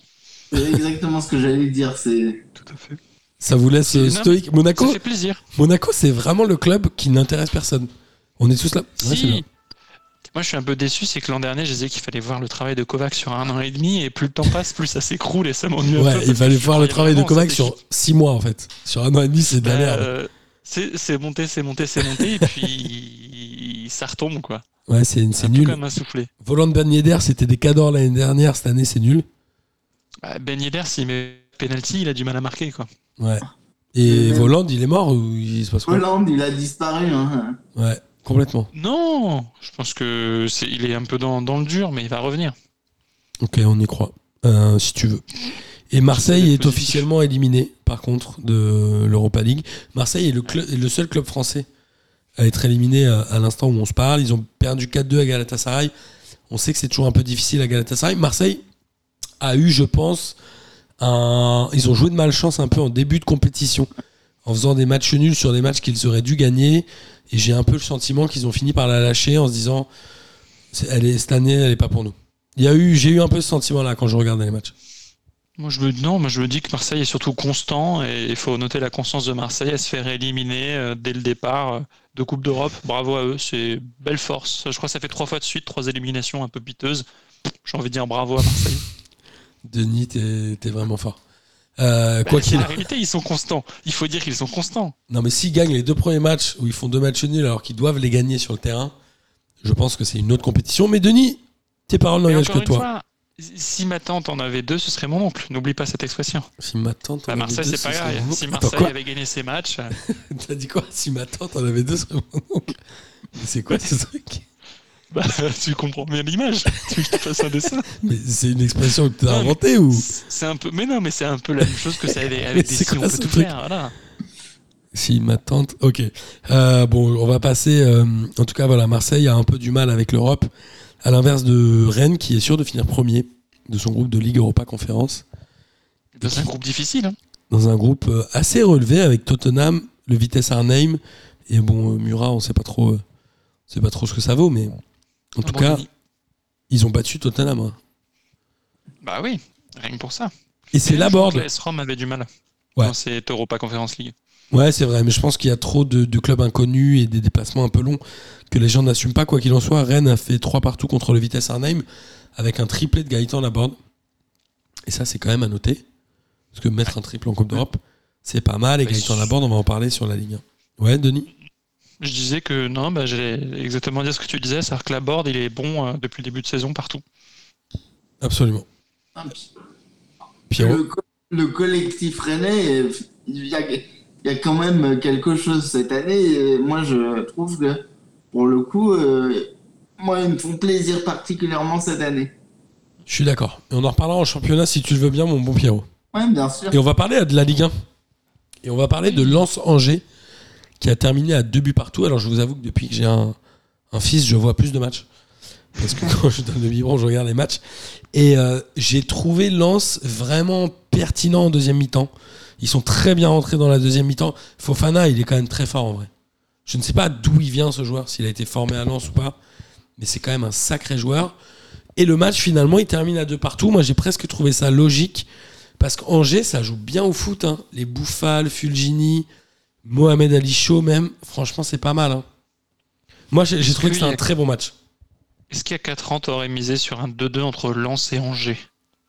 c'est exactement ce que j'allais dire. C'est Tout à fait. Ça vous laisse euh, stoïque Monaco, Ça fait plaisir. Monaco c'est vraiment le club qui n'intéresse personne. On est tous là. Ouais, Si. Moi, je suis un peu déçu, c'est que l'an dernier, je disais qu'il fallait voir le travail de Kovac sur un an et demi, et plus le temps passe, plus ça s'écroule et ça m'ennuie un peu. Ouais, il fallait voir le travail de Kovac sur 6 mois en fait. Sur un an et demi, c'est de la Bah, merde. euh, c'est c'est monté, c'est monté, c'est monté, et puis ça retombe, quoi. Ouais, c'est nul. comme un soufflé. Volant de Ben Yedder, c'était des cadors l'année dernière. Cette année, c'est nul. Bah, Ben Yedder, s'il met penalty, il a du mal à marquer, quoi. Ouais. Et Voland, il est mort ou il se passe quoi Hollande, il a disparu. Hein. Ouais, complètement. Non Je pense que c'est il est un peu dans, dans le dur, mais il va revenir. Ok, on y croit. Euh, si tu veux. Et Marseille est officiellement éliminé, par contre, de l'Europa League. Marseille est le, est le seul club français à être éliminé à, à l'instant où on se parle. Ils ont perdu 4-2 à Galatasaray. On sait que c'est toujours un peu difficile à Galatasaray. Marseille a eu, je pense, un... ils ont joué de malchance un peu en début de compétition, en faisant des matchs nuls sur des matchs qu'ils auraient dû gagner. Et j'ai un peu le sentiment qu'ils ont fini par la lâcher en se disant, cette année, elle n'est pas pour nous. Eu, j'ai eu un peu ce sentiment-là quand je regardais les matchs. Moi, je me, non, moi, je me dis que Marseille est surtout constant, et il faut noter la constance de Marseille à se faire éliminer euh, dès le départ euh, de Coupe d'Europe. Bravo à eux, c'est belle force. Je crois que ça fait trois fois de suite, trois éliminations un peu piteuses. J'ai envie de dire bravo à Marseille. Denis, t'es vraiment fort. Euh, quoi Bah, qu'il En réalité, ils sont constants. Il faut dire qu'ils sont constants. Non, mais s'ils gagnent les deux premiers matchs où ils font deux matchs nuls alors qu'ils doivent les gagner sur le terrain, je pense que c'est une autre compétition. Mais Denis, tes paroles n'engagent que toi. fois, si ma tante en avait deux, ce serait mon oncle. N'oublie pas cette expression. Si ma tante en À avait Marseille, deux, c'est ce pas grave. Si. Attends, Marseille avait gagné ses matchs, euh, T'as dit quoi? Si ma tante en avait deux, ce serait mon oncle. Mais c'est quoi ce truc? Bah, tu comprends bien l'image. tu veux que je te fasse un dessin Mais c'est une expression que t'as Non, mais- inventée ou? C'est un peu, mais non, mais c'est un peu la même chose que ça avec, avec des si, on peut tout truc? faire. Voilà. Si ma tante. Ok. Euh, bon, on va passer. euh, en tout cas, voilà, Marseille a un peu du mal avec l'Europe, à l'inverse de Rennes qui est sûr de finir premier de son groupe de Ligue Europa Conférence. Dans un groupe difficile. hein. dans un groupe euh, assez relevé avec Tottenham, le Vitesse Arnhem et bon euh, Murat, on sait pas trop, euh, on sait pas trop ce que ça vaut, mais en tout bon, cas, Denis ils ont battu Tottenham. hein. Bah oui, rien que pour ça. Et c'est la board. Rome avait du mal. Ouais. Dans cette Europa Conference League. Ouais, c'est vrai, mais je pense qu'il y a trop de, de clubs inconnus et des déplacements un peu longs que les gens n'assument pas. Quoi qu'il en soit, Rennes a fait 3 partout contre le Vitesse Arnhem avec un triplé de Gaëtan Laborde. Et ça, c'est quand même à noter. Parce que mettre un triple en Coupe d'Europe, C'est pas mal. Et Gaëtan Laborde, on va en parler sur la Ligue 1. Ouais, Denis? Je disais que non, bah, j'allais exactement dire ce que tu disais, c'est-à-dire que la board, il est bon euh, depuis le début de saison partout. Absolument. Ah, Le, co- le collectif rennais, il y, a, y a quand même quelque chose cette année. et moi, je trouve que pour le coup, euh, moi, ils me font plaisir particulièrement cette année. Je suis d'accord. Et on en reparlera en championnat si tu le veux bien, mon bon Pierrot. Ouais, bien sûr. Et on va parler de la Ligue 1. Et on va parler de Lens Angers, qui a terminé à deux buts partout. Alors je vous avoue que depuis que j'ai un, un fils, je vois plus de matchs. Parce que quand je donne le biberon, je regarde les matchs. Et euh, j'ai trouvé Lens vraiment pertinent en deuxième mi-temps. Ils sont très bien rentrés dans la deuxième mi-temps. Fofana, il est quand même très fort en vrai. Je ne sais pas d'où il vient ce joueur, s'il a été formé à Lens ou pas. Mais c'est quand même un sacré joueur. Et le match, finalement, il termine à deux partout. Moi, j'ai presque trouvé ça logique. Parce qu'Angers, ça joue bien au foot. hein. Les Bouffal, Fulgini, Mohamed Ali Chaud même. Franchement, c'est pas mal. hein. Moi, j'ai trouvé que c'était un très bon match. Est-ce qu'il y a 4 ans, t'aurais misé sur un 2-2 entre Lens et Angers?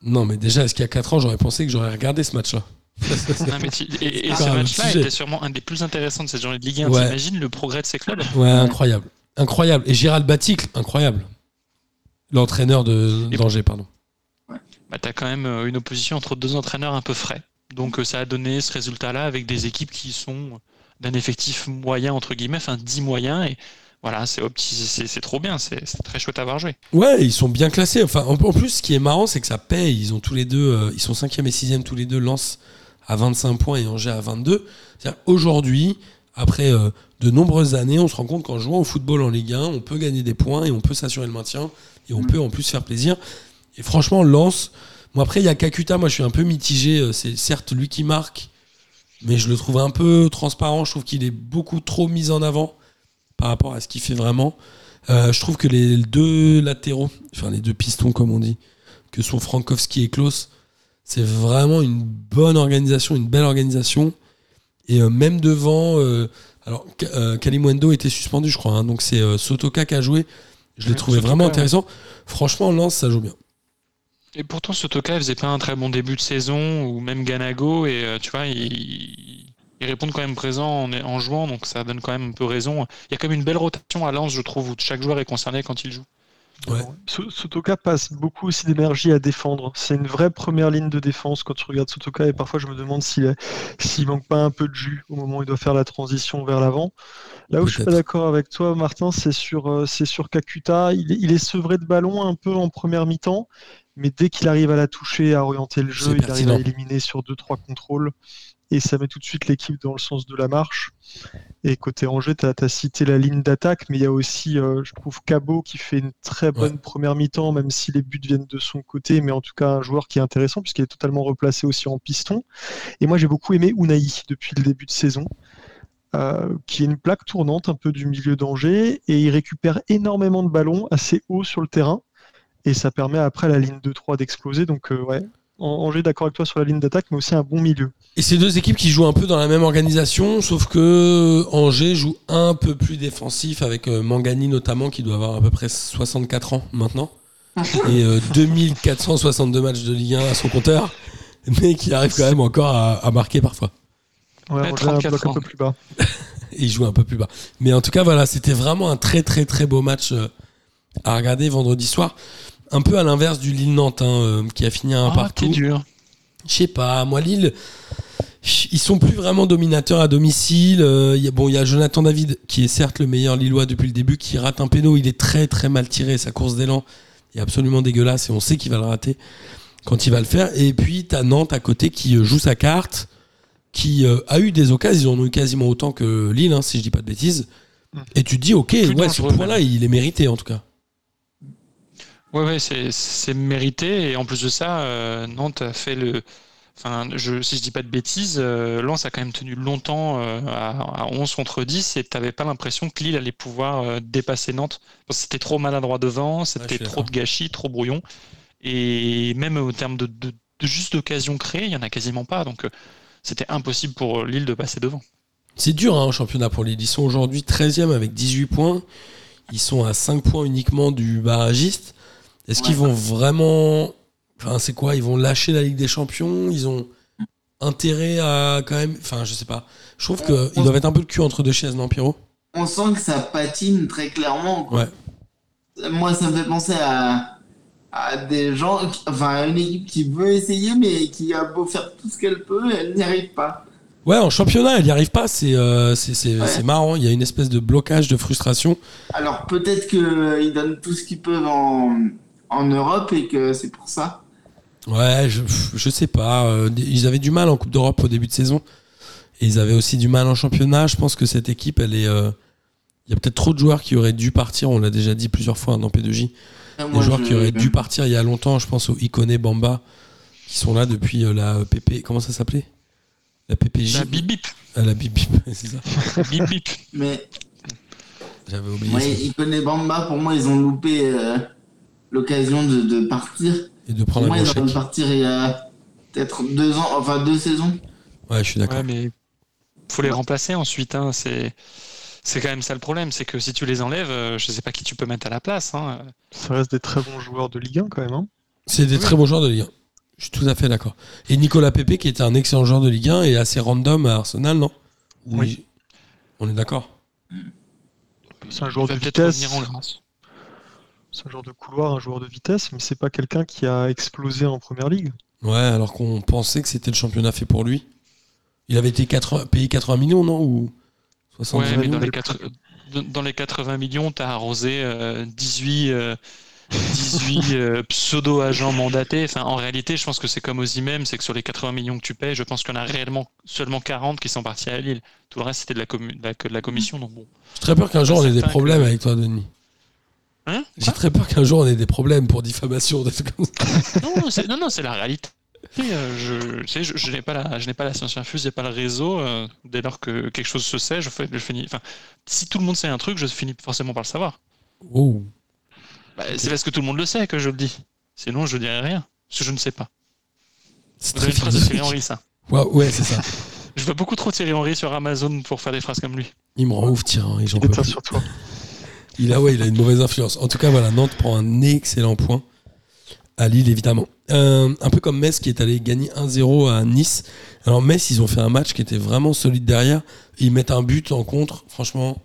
Non, mais déjà, est-ce qu'il y a 4 ans, j'aurais pensé que j'aurais regardé ce match-là Non, mais tu- Et, et ce match-là était sûrement un des plus intéressants de cette journée de Ligue 1. Ouais. T'imagines le progrès de ces clubs? Ouais, incroyable. Incroyable. Et Gérald Baticle, incroyable. L'entraîneur de d'Angers, pardon. bah, T'as quand même euh, une opposition entre deux entraîneurs un peu frais. Donc euh, ça a donné ce résultat-là avec des équipes qui sont d'un effectif moyen, entre guillemets, enfin 10 moyens. Et voilà, c'est trop bien, c'est très chouette à avoir joué. Ouais, ils sont bien classés. Enfin, en, en plus, ce qui est marrant, c'est que ça paye. Ils ont tous les deux, euh, ils sont 5e et 6e tous les deux, Lens à 25 points et Angers à 22. C'est-à-dire, aujourd'hui, après euh, de nombreuses années, on se rend compte qu'en jouant au football en Ligue 1, on peut gagner des points et on peut s'assurer le maintien et on Mm. peut en plus faire plaisir. Et franchement, Lens, moi après, il y a Kakuta, moi je suis un peu mitigé. Euh, C'est certes lui qui marque, mais je le trouve un peu transparent. Je trouve qu'il est beaucoup trop mis en avant par rapport à ce qu'il fait vraiment. Euh, je trouve que les deux latéraux, enfin les deux pistons comme on dit, que sont Frankowski et Klaus, c'est vraiment une bonne organisation, une belle organisation. Et euh, même devant, euh, alors euh, Kalimundo était suspendu, je crois, hein, donc c'est Sotoka qui a joué. Je l'ai Ouais, trouvé Sotoka, vraiment ouais. intéressant. Franchement, Lens, ça joue bien. Et pourtant, Sotoka il faisait pas un très bon début de saison, ou même Ganago, et tu vois, ils, ils répondent quand même présents en, en jouant, donc ça donne quand même un peu raison. Il y a quand même une belle rotation à Lens, je trouve, où chaque joueur est concerné quand il joue. Ouais. Sotoka passe beaucoup aussi d'énergie à défendre. C'est une vraie première ligne de défense quand tu regardes Sotoka et parfois je me demande s'il est- s'il manque pas un peu de jus au moment où il doit faire la transition vers l'avant. Là où je suis pas d'accord avec toi, Martin, c'est sur, euh, c'est sur Kakuta. Il est, il est sevré de ballon un peu en première mi-temps, mais dès qu'il arrive à la toucher, à orienter le jeu, il arrive à éliminer sur deux trois contrôles et ça met tout de suite l'équipe dans le sens de la marche. Et côté Angers, tu as, cité la ligne d'attaque, mais il y a aussi, euh, je trouve, Cabot qui fait une très bonne première mi-temps, même si les buts viennent de son côté, mais en tout cas un joueur qui est intéressant puisqu'il est totalement replacé aussi en piston. Et moi j'ai beaucoup aimé Unai depuis le début de saison, euh, qui est une plaque tournante un peu du milieu d'Angers, et il récupère énormément de ballons assez haut sur le terrain, et ça permet après à la ligne 2-3 d'exploser. Donc euh, ouais, Angers d'accord avec toi sur la ligne d'attaque, mais aussi un bon milieu. Et ces deux équipes qui jouent un peu dans la même organisation, sauf que Angers joue un peu plus défensif avec euh, Mangani notamment qui doit avoir à peu près 64 ans maintenant et euh, 2462 matchs de Ligue 1 à son compteur, mais qui arrive quand même encore à, à marquer parfois. Ouais, Ouais, Angers a un 34 bloc un ans. peu plus bas. Et il joue un peu plus bas. Mais en tout cas, voilà, c'était vraiment un très très très beau match euh, à regarder vendredi soir. Un peu à l'inverse du Lille-Nantes hein, euh, qui a fini à un Ah, partout. dur. Je sais pas, moi Lille, ils sont plus vraiment dominateurs à domicile. Euh, il y a- bon, il y a Jonathan David qui est certes le meilleur Lillois depuis le début, qui rate un péno. Il est très très mal tiré. Sa course d'élan est absolument dégueulasse et on sait qu'il va le rater quand il va le faire. Et puis t'as Nantes à côté qui euh, joue sa carte, qui euh, a eu des occasions. Ils en ont eu quasiment autant que Lille, hein, si je dis pas de bêtises. Mm. Et tu te dis, ok, Plus ouais, ce point-là, il est mérité en tout cas. Ouais, ouais, c'est mérité. Et en plus de ça, euh, Nantes a fait le. Enfin, je, si je dis pas de bêtises, euh, Lens a quand même tenu longtemps euh, à, à 11 contre 10 et t'avais pas l'impression que Lille allait pouvoir euh, dépasser Nantes. Parce que C'était trop maladroit devant, c'était trop de gâchis, trop brouillon. Et même au terme de, de, de juste d'occasion créée, il y en a quasiment pas. Donc c'était impossible pour Lille de passer devant. C'est dur hein, en championnat pour Lille. Ils sont aujourd'hui 13e avec 18 points. Ils sont à 5 points uniquement du barragiste. Est-ce qu'ils vont vraiment. Enfin, c'est quoi Ils vont lâcher la Ligue des Champions? Ils ont. intérêt à quand même. Enfin, je sais pas. Je trouve qu'ils doivent être un peu le cul entre deux chaises, non, Pierrot? On sent que ça patine très clairement. quoi. Ouais. Moi, ça me fait penser à, à des gens, enfin, à une équipe qui veut essayer, mais qui a beau faire tout ce qu'elle peut, elle n'y arrive pas. Ouais, en championnat, elle n'y arrive pas. C'est euh, c'est- c'est- Ouais. c'est marrant. Il y a une espèce de blocage, de frustration. Alors peut-être qu'ils donnent tout ce qu'ils peuvent en, en Europe et que c'est pour ça. Ouais, je, je sais pas. euh, Ils avaient du mal en Coupe d'Europe au début de saison. Et ils avaient aussi du mal en championnat. Je pense que cette équipe, elle est. euh, Il y a peut-être trop de joueurs qui auraient dû partir. On l'a déjà dit plusieurs fois dans P2J. Et Des moi, joueurs je- qui auraient dû partir il y a longtemps. Je pense au Ikone Bamba, qui sont là depuis euh, la PP. Comment ça s'appelait? La PPJ. La bip bip. Ah, la bip bip, c'est ça. bip bip. Mais J'avais oublié il connaît Bamba, pour moi, ils ont loupé euh, l'occasion de, de partir. Et de Pour prendre moi, un ils chèque. partir il y a peut-être deux ans, enfin deux saisons. Ouais, je suis d'accord. Ouais, mais faut les remplacer ensuite. Hein. C'est c'est quand même ça le problème, c'est que si tu les enlèves, euh, je sais pas qui tu peux mettre à la place. Hein. Ça reste des très bons joueurs de Ligue 1 quand même. hein. C'est des Oui. très bons joueurs de Ligue 1. Je suis tout à fait d'accord. Et Nicolas Pepe, qui était un excellent joueur de Ligue 1 et assez random à Arsenal, non? Oui. On est d'accord. C'est un joueur de vitesse. en un joueur de couloir, un joueur de vitesse, mais c'est pas quelqu'un qui a explosé en première ligue. Ouais, alors qu'on pensait que c'était le championnat fait pour lui. Il avait été 80 payé 80 millions, non Ou 70 Ouais, mais millions dans les, quatre- dans les 80 millions, tu as arrosé euh, 18, euh, 18 euh, pseudo-agents mandatés. Enfin, en réalité, je pense que c'est comme aux IMEM, c'est que sur les 80 millions que tu payes, je pense qu'il y en a réellement seulement 40 qui sont partis à Lille. Tout le reste, c'était de la, commu- de la- que de la commission. Donc bon. J'ai très peur qu'un jour on ait des problèmes que- avec toi, Denis. Hein J'ai très peur qu'un jour on ait des problèmes pour diffamation, des trucs comme ça. Non, non, c'est, non, non, c'est la réalité. Euh, je, n'ai pas la, je n'ai pas la science infuse, j'ai pas le réseau. euh, dès lors que quelque chose se sait, je, fais, je finis. Enfin, si tout le monde sait un truc, je finis forcément par le savoir. Oh. Bah, C'est parce que tout le monde le sait que je le dis. Sinon, je dirais rien. Parce que je ne sais pas. C'est Vous avez une phrase de Thierry. Henry, ça. Ouais, ouais, c'est ça. Je vois beaucoup trop Thierry Henry sur Amazon pour faire des phrases comme lui. Il me rend ouf, tiens, et j'en Il peux sur toi. Il a, ouais, il a une mauvaise influence. En tout cas, voilà, Nantes prend un excellent point à Lille, évidemment. Euh, un peu comme Metz qui est allé gagner 1-0 à Nice. Alors, Metz, ils ont fait un match qui était vraiment solide derrière. Ils mettent un but en contre. Franchement,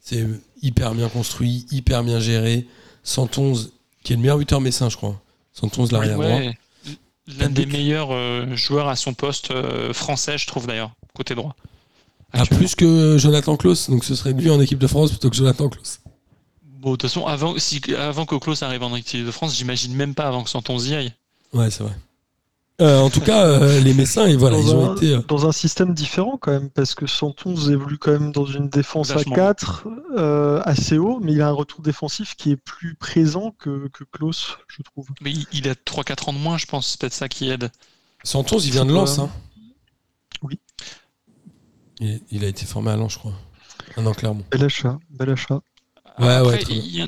c'est hyper bien construit, hyper bien géré. 111, qui est le meilleur buteur messin, je crois. 111, l'arrière droit. Ouais, L'un des meilleurs euh, joueurs à son poste euh, français, je trouve d'ailleurs, côté droit. Ah, plus que Jonathan Klaus. Donc, ce serait lui en équipe de France plutôt que Jonathan Klaus. Bon, de toute façon, avant, si, avant que Klaus arrive en équipe de France, j'imagine même pas avant que Santon y aille. Ouais, c'est vrai. Euh, en tout cas, euh, les Messins, et voilà, dans, ils ont un, été. euh, dans un système différent quand même, parce que Santon évolue quand même dans une défense Vachement. à 4 euh, assez haut, mais il a un retour défensif qui est plus présent que, que Klaus, je trouve. Mais il, il a 3-4 ans de moins, je pense. C'est peut-être ça qui aide. 111, il vient de Lens. Hein. Oui. Il, il a été formé à Lens, je crois. Ah non, clairement. Bel achat, bel achat. Ouais, Après, ouais, très bien. il y, a-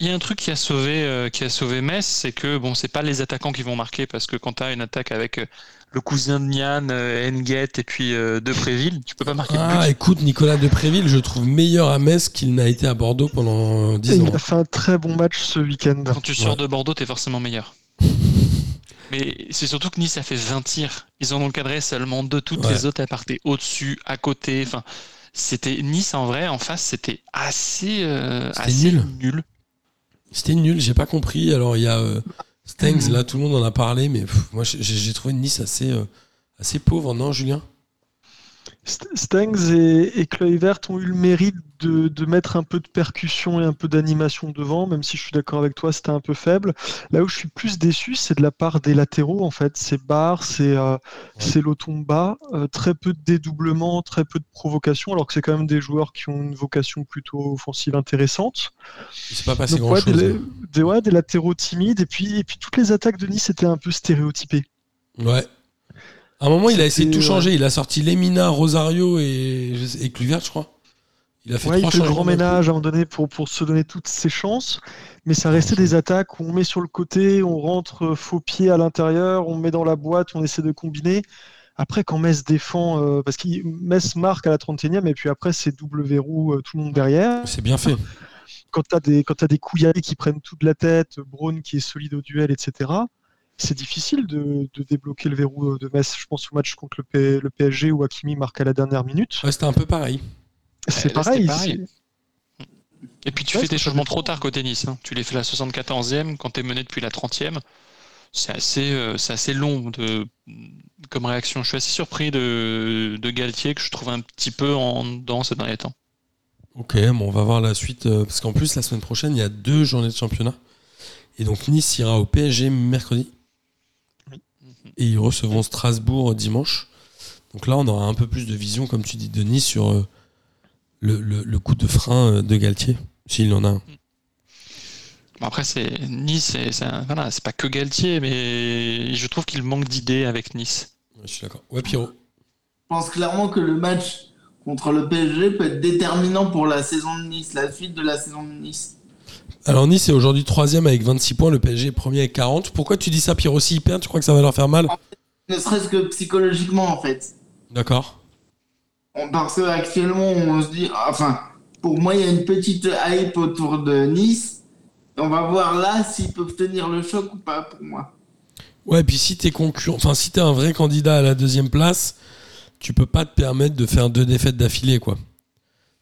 il y a un truc qui a sauvé, euh, qui a sauvé Metz, c'est que bon, c'est pas les attaquants qui vont marquer parce que quand tu as une attaque avec euh, le cousin de Nian, euh, Nguet et puis euh, Depréville, tu peux pas marquer de Ah, but. écoute, Nicolas Depréville, je trouve meilleur à Metz qu'il n'a été à Bordeaux pendant euh, Et 10 il ans. a fait un très bon match ce week-end. Quand tu sors Ouais. de Bordeaux, t'es forcément meilleur. Mais c'est surtout que Nice a fait 20 tirs. Ils en ont cadré seulement deux. Toutes Ouais. les autres, elles partaient au-dessus, à côté. Enfin, c'était Nice en vrai, en face, c'était assez, euh, assez nul. nul. C'était nul, j'ai pas compris. Alors, il y a euh, Stengs, là, tout le monde en a parlé, mais pff, moi, j'ai trouvé Nice assez, euh, assez pauvre, non, Julien? Stengs et, et Kluivert ont eu le mérite de, de mettre un peu de percussion et un peu d'animation devant, même si je suis d'accord avec toi, c'était un peu faible. Là où je suis plus déçu, c'est de la part des latéraux, en fait. C'est Barr, c'est euh, c'est Lotomba, euh, très peu de dédoublement, très peu de provocation, alors que c'est quand même des joueurs qui ont une vocation plutôt offensive intéressante. Il s'est pas passé Donc, ouais, grand-chose. des, hein. des- ouais, des latéraux timides, et puis, et puis toutes les attaques de Nice étaient un peu stéréotypées. Ouais. À un moment, il a essayé de tout C'était, changer. Il a sorti Lemina, Rosario et, et Kluivert, je crois. Il a fait Ouais, il fait le grand ménage à un moment donné pour, pour se donner toutes ses chances, mais ça restait des attaques où on met sur le côté, on rentre euh, faux pied à l'intérieur, on met dans la boîte, on essaie de combiner. Après, quand Metz défend, euh, parce que Metz marque à la 31e, et puis après, c'est double verrou, euh, tout le monde derrière. C'est bien fait. Quand tu as des, quand des qui prennent toute la tête, Braun qui est solide au duel, etc., c'est difficile de, de débloquer le verrou euh, de Metz. Je pense au match contre le, P- le PSG où Hakimi marque à la dernière minute. Ouais, c'était un peu pareil. C'est pareil. Et puis tu Ouais, fais des changements trop tard qu'au tennis. hein. Tu les fais à la 74e quand tu es mené depuis la 30e. C'est assez, euh, c'est assez long de, comme réaction. Je suis assez surpris de, de Galtier que je trouve un petit peu en dedans ces derniers temps. Ok, bon, on va voir la suite. euh, parce qu'en plus, la semaine prochaine, il y a deux journées de championnat. Et donc, Nice ira au PSG mercredi. Et ils recevront Strasbourg dimanche. Donc là, on aura un peu plus de vision, comme tu dis, de Nice sur euh, le, le- le coup de frein euh, de Galtier, s'il en a un. Bon, après, c'est Nice, c'est voilà, c'est pas que Galtier, mais je trouve qu'il manque d'idées avec Nice. Ouais, je suis d'accord. Ouais, Pierrot. Je pense clairement que le match contre le PSG peut être déterminant pour la saison de Nice, la suite de la saison de Nice. Alors, Nice est aujourd'hui troisième avec 26 points, le PSG est premier avec 40. Pourquoi tu dis ça, Pierrot S'ils perdent, tu crois que ça va leur faire mal? Ne serait-ce que psychologiquement, en fait. D'accord. On- Parce qu'actuellement, on se dit, enfin, pour moi, il y a une petite hype autour de Nice. On va voir là s'ils peuvent tenir le choc ou pas pour moi. Ouais, puis si t'es concurrent, enfin si t'es un vrai candidat à la deuxième place, tu peux pas te permettre de faire deux défaites d'affilée, quoi.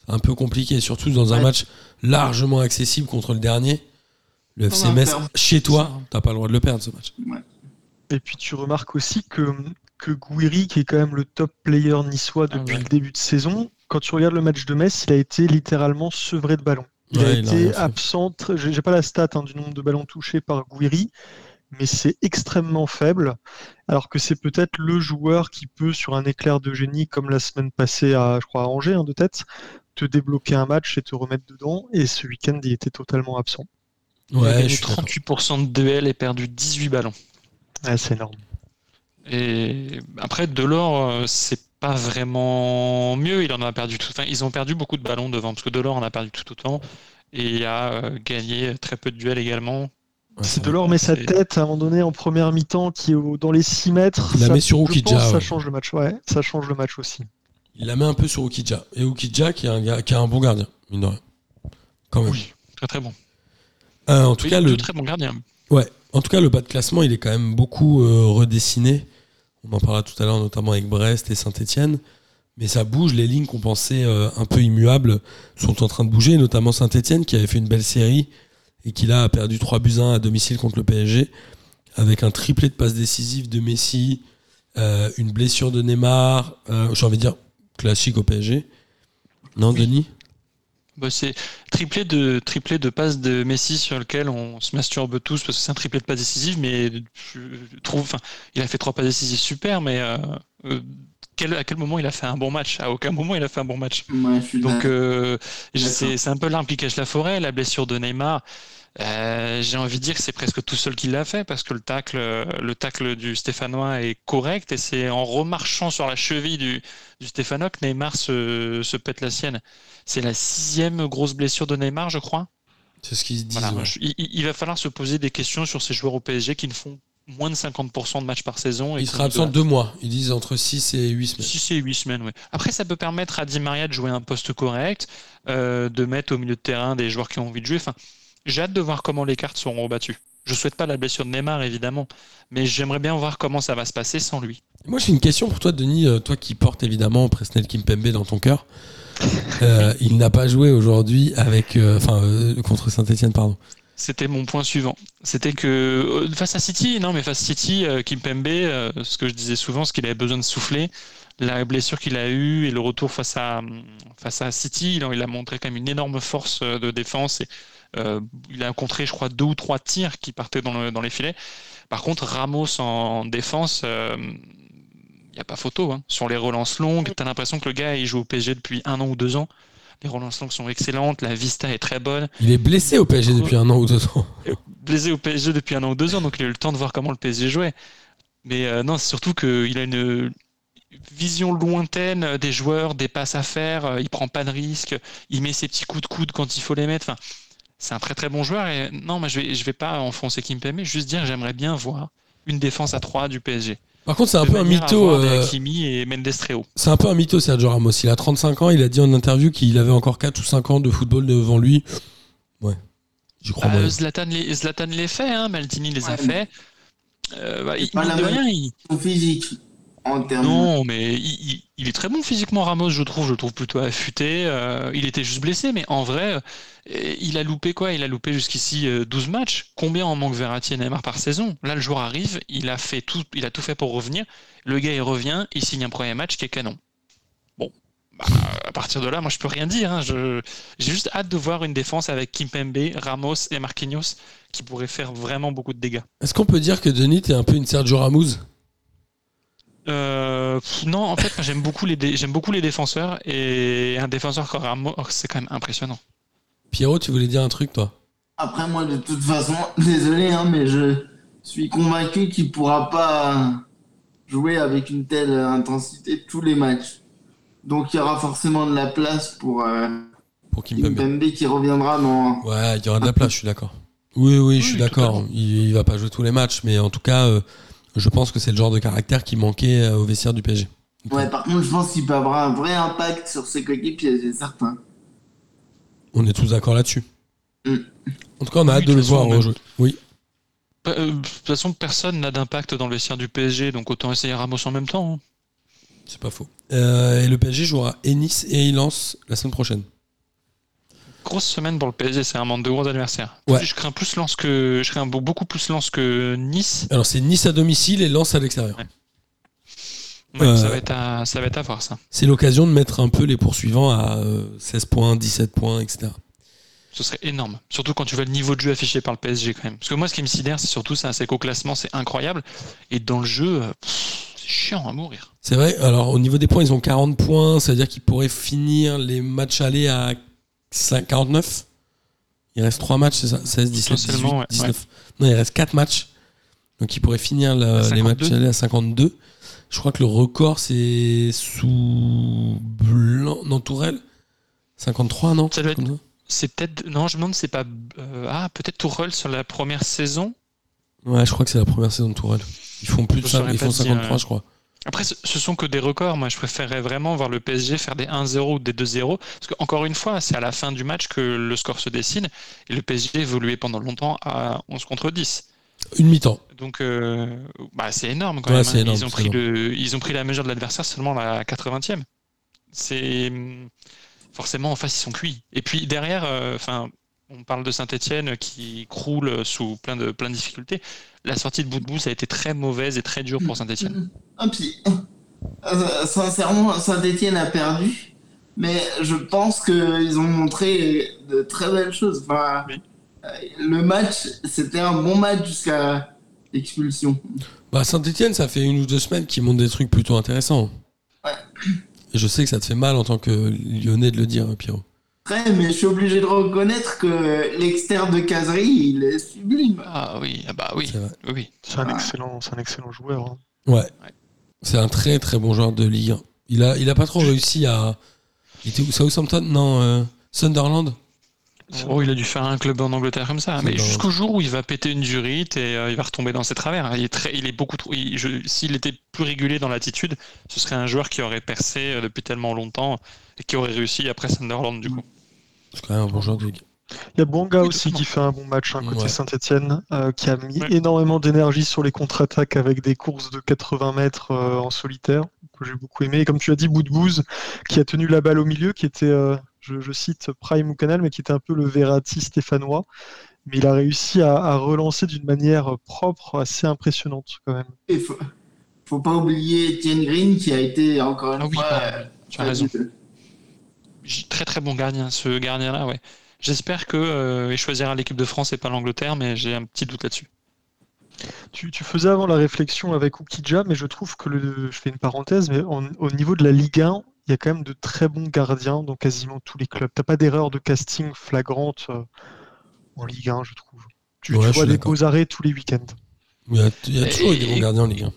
Un peu compliqué, surtout dans un Ouais. match largement accessible contre le dernier. Le FC Metz, chez toi, t'as pas le droit de le perdre ce match. Et puis tu remarques aussi que, que Gouiri, qui est quand même le top player niçois Ah depuis ouais. le début de saison, quand tu regardes le match de Metz, il a été littéralement sevré de ballon. Il a il été absent, j'ai pas la stat hein, du nombre de ballons touchés par Gouiri, mais c'est extrêmement faible, alors que c'est peut-être le joueur qui peut, sur un éclair de génie, comme la semaine passée à, je crois, à Angers, hein, de tête, te débloquer un match et te remettre dedans, et ce week-end, il était totalement absent. Il a gagné suis d'accord. 38% de duels et perdu 18 ballons. Ouais, c'est énorme. Et après, Delors, euh, c'est pas vraiment mieux. Il en a perdu tout. Enfin, ils ont perdu beaucoup de ballons devant, parce que Delors en a perdu tout autant. Et il a euh, gagné très peu de duels également. Ouais, C'est. Delors met sa tête à un moment donné en première mi-temps qui est au- dans les 6 mètres. Il la Ça- met sur Ukidja, change le match, ouais. Ça change le match aussi. Il la met un peu sur Ukidja. Et Ukidja qui est un, gars- qui est un bon gardien, mine de rien. Quand même. Oui, très très bon. Euh, en tout Oui, cas, le, très bon gardien. Ouais, en tout cas, le bas de classement, il est quand même beaucoup euh, redessiné. On en parlera tout à l'heure, notamment avec Brest et Saint-Etienne. Mais ça bouge, les lignes qu'on pensait euh, un peu immuables sont en train de bouger, notamment Saint-Etienne qui avait fait une belle série et qui là a perdu 3 buts 1 à domicile contre le PSG, avec un triplé de passes décisives de Messi, euh, une blessure de Neymar, j'ai envie de dire classique au PSG. Non, Denis Bah, c'est triplé de, triplé de passes de Messi sur lequel on se masturbe tous parce que c'est un triplé de passes décisives, mais je trouve, il a fait trois passes décisives super, mais euh, euh, quel- à quel moment il a fait un bon match? À aucun moment il a fait un bon match. Ouais, Donc euh, c'est c'est un peu l'arbre qui cache la forêt, la blessure de Neymar. Euh, J'ai envie de dire que c'est presque tout seul qui l'a fait parce que le tacle, le tacle du Stéphanois est correct et c'est en remarchant sur la cheville du, du Stéphanois que Neymar se, se pète la sienne. C'est la sixième grosse blessure de Neymar, je crois. C'est ce qu'ils se disent. Voilà, ouais. je- il, il va falloir se poser des questions sur ces joueurs au PSG qui ne font moins de 50% de matchs par saison. et Il sera absent de- deux mois. Ils disent entre 6 et 8 semaines. 6 et 8 semaines, oui. Après, ça peut permettre à Di Maria de jouer un poste correct, euh, de mettre au milieu de terrain des joueurs qui ont envie de jouer. Enfin, j'ai hâte de voir comment les cartes seront rebattues. Je souhaite pas la blessure de Neymar, évidemment, mais j'aimerais bien voir comment ça va se passer sans lui. Moi, j'ai une question pour toi, Denis. Euh, Toi qui portes évidemment Presnel Kimpembe dans ton cœur. Euh, il n'a pas joué aujourd'hui avec, euh, enfin, euh, contre Saint-Etienne, pardon. C'était mon point suivant. C'était que face à City, non, mais face à City, Kimpembe, ce que je disais souvent, c'est qu'il avait besoin de souffler. La blessure qu'il a eue et le retour face à, face à City, il a, il a montré quand même une énorme force de défense. Et, il a contré, je crois, deux ou trois tirs qui partaient dans, le- dans les filets. Par contre, Ramos en défense, il n'y a pas photo. hein. Sur les relances longues, tu as l'impression que le gars, il joue au PSG depuis un an ou deux ans. Les relances longues sont excellentes, la vista est très bonne. Il est blessé au PSG depuis un an ou deux ans. blessé au PSG depuis un an ou deux ans, donc il a eu le temps de voir comment le PSG jouait. Mais euh, non, c'est surtout qu'il a une vision lointaine des joueurs, des passes à faire, euh, il prend pas de risques, il met ses petits coups de coude quand il faut les mettre. Enfin, c'est un très très bon joueur. Et non, moi je vais, je vais pas enfoncer Kimpembe, juste dire que j'aimerais bien voir une défense à 3 du PSG. Par contre, c'est un peu un mytho. euh, Hakimi et. C'est un peu un mytho, Sergio Ramos. Il a 35 ans. Il a dit en interview qu'il avait encore 4 ou 5 ans de football devant lui. Ouais, j'y crois Bah. Zlatan, les, Zlatan les fait, hein, Maldini les a fait. euh, bah, il, pas mine la de même- rien, il- Son physique, en termes. Non, mais il, il- il est très bon physiquement, Ramos, je trouve. Je le trouve plutôt affûté. Euh, il était juste blessé, mais en vrai, euh, il a loupé quoi? Il a loupé jusqu'ici euh, 12 matchs. Combien en manque Verratti et Neymar par saison? Là, le jour arrive, il a, fait tout, il a tout fait pour revenir. Le gars, il revient, il signe un premier match qui est canon. Bon, bah, à partir de là, moi, je peux rien dire. hein. Je- J'ai juste hâte de voir une défense avec Kimpembe, Ramos et Marquinhos qui pourrait faire vraiment beaucoup de dégâts. Est-ce qu'on peut dire que Denis est un peu une Sergio Ramos? Euh, non, en fait, moi, j'aime beaucoup les dé- beaucoup les défenseurs et un défenseur comme Ramos, c'est quand même impressionnant. Pierrot, tu voulais dire un truc, toi? Après, moi, de toute façon, désolé, hein, mais je suis convaincu qu'il pourra pas jouer avec une telle intensité tous les matchs. Donc, il y aura forcément de la place pour euh, Pour Kimpembe. Kimpembe qui reviendra dans. Ouais, il y aura de la place, je suis d'accord. Oui, oui, je suis Oui, d'accord. Il, il va pas jouer tous les matchs, mais en tout cas, euh, je pense que c'est le genre de caractère qui manquait euh, au vestiaire du PSG. Ouais, par contre, je pense qu'il peut avoir un vrai impact sur ses coéquipiers, c'est certain. On est tous d'accord là-dessus. Mm. En tout cas, on a Oui, hâte de de le toute voir façon, rejouer. Oui. Euh, De toute façon, personne n'a d'impact dans le vestiaire du PSG, donc autant essayer Ramos en même temps. hein. C'est pas faux. Euh, et le PSG jouera et Nice et Lens la semaine prochaine. Grosse semaine pour le PSG, c'est vraiment de gros adversaires. Ouais. Je crains plus lance que je crains beaucoup plus lance que Nice. Alors, c'est Nice à domicile et Lens à l'extérieur. Ouais. Ouais, Euh. ça, va être à, ça va être à voir ça. C'est l'occasion de mettre un peu les poursuivants à euh, 16 points, 17 points, etc. Ce serait énorme. Surtout quand tu vois le niveau de jeu affiché par le PSG quand même. Parce que moi, ce qui me sidère, c'est surtout ça, c'est qu'au classement, c'est incroyable. Et dans le jeu, euh, c'est chiant à mourir. C'est vrai, alors au niveau des points, ils ont 40 points, ça veut dire qu'ils pourraient finir les matchs aller à 5 49 Il reste 3 matchs, c'est ça? 16, 17, 18, Potentiellement, ouais, 19. Non, il reste 4 matchs. Donc ils pourraient finir la- les 52. matchs aller à 52. Je crois que le record, c'est sous Blanc, non, Tourelle 53, non? Ça doit être- Comme ça C'est peut-être. Non, je me demande, c'est pas. euh, ah, peut-être Tourelle sur la première saison. Ouais, je crois que c'est la première saison de Tourelle. Ils font plus de ça, ils font te dire, 53, ouais. je crois. Après, ce, sont que des records. Moi, je préférerais vraiment voir le PSG faire des 1-0 ou des 2-0. Parce qu'encore une fois, c'est à la fin du match que le score se dessine. Et le PSG évoluait pendant longtemps à 11 contre 10. Une mi-temps. Donc, euh, bah, c'est énorme quand Ouais, même. hein. énorme, ils, ont pris le, ils ont pris la mesure de l'adversaire seulement à la 80e. C'est. hum, Forcément, en face, ils sont cuits. Et puis derrière, euh, enfin. On parle de Saint-Etienne qui croule sous plein de, plein de difficultés. La sortie de Boudbou, ça a été très mauvaise et très dure pour Saint-Etienne. Ah, puis, euh, sincèrement, Saint-Etienne a perdu, mais je pense qu'ils ont montré de très belles choses. Enfin, Oui. euh, le match, c'était un bon match jusqu'à l'expulsion. Bah, Saint-Etienne, ça fait une ou deux semaines qu'ils montent des trucs plutôt intéressants. Ouais. Et je sais que ça te fait mal en tant que lyonnais de le dire, hein, Pierrot. Mais je suis obligé de reconnaître que l'externe de Casery, il est sublime. Ah oui, ah bah oui, C'est oui. C'est un excellent, c'est un excellent joueur. hein. Ouais. C'est un très très bon joueur de Ligue 1. Il a, il a pas trop réussi à. Il était où Southampton? Non, euh, Sunderland? Oh, il a dû faire un club en Angleterre comme ça, mais jusqu'au jour où il va péter une durite et euh, il va retomber dans ses travers. Il est très, il est beaucoup trop. il- je- S'il était plus régulier dans l'attitude, ce serait un joueur qui aurait percé euh, depuis tellement longtemps et qui aurait réussi après Sunderland du coup. C'est quand même un bon joueur de Ligue Il y a Bonga Oui, aussi qui fait un bon match hein, côté Ouais. Saint-Etienne, qui a mis Ouais. énormément d'énergie sur les contre-attaques avec des courses de 80 mètres euh, en solitaire, que j'ai beaucoup aimé. Et comme tu as dit, Boudbouz, qui a tenu la balle au milieu, qui était, euh, je, je cite Prime ou Canal, mais qui était un peu le Verratti stéphanois. Mais il a réussi à, à relancer d'une manière propre, assez impressionnante quand même. Il faut, faut pas oublier Etienne Green qui a été encore une Ah oui, fois. euh, tu as raison. Très très bon gardien, ce gardien-là, ouais. J'espère que euh, il choisira l'équipe de France et pas l'Angleterre, mais j'ai un petit doute là-dessus. Tu, tu faisais avant la réflexion avec Oukidja, mais je trouve que le, je fais une parenthèse, mais en- au niveau de la Ligue 1, il y a quand même de très bons gardiens dans quasiment tous les clubs. T'as pas d'erreur de casting flagrante euh, en Ligue 1, je trouve. Tu, Ouais, vois des beaux arrêts tous les week-ends. Il y a, il y a Et- toujours des bons gardiens en Ligue 1.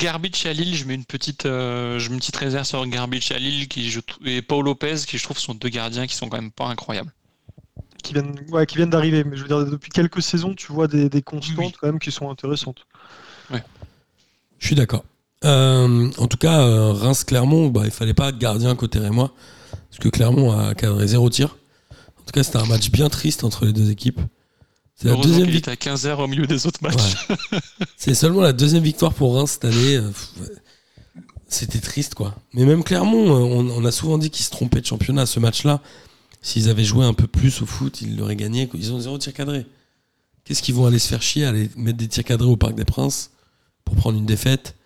Garbage à Lille, je mets une petite, euh, je mets une petite réserve sur Garbage à Lille qui, je, et Paul Lopez qui je trouve sont deux gardiens qui sont quand même pas incroyables. Qui viennent, ouais, qui viennent d'arriver. Mais je veux dire, depuis quelques saisons, tu vois des, des constantes Oui. quand même qui sont intéressantes. Je suis d'accord. Euh, en tout cas, euh, Reims-Clermont, bah, il fallait pas de gardien côté Rémois. Parce que Clermont a cadré zéro tir. En tout cas, c'était un match bien triste entre les deux équipes. C'est la deuxième victoire. était à 15h au milieu des autres matchs. C'est seulement la deuxième victoire pour Reims cette année. Euh. C'était triste, quoi. Mais même Clermont, euh, on, on a souvent dit qu'ils se trompaient de championnat. Ce match-là, s'ils avaient joué un peu plus au foot, ils l'auraient gagné. Ils ont zéro tir cadré. Qu'est-ce qu'ils vont aller se faire chier, aller mettre des tirs cadrés au Parc des Princes pour prendre une défaite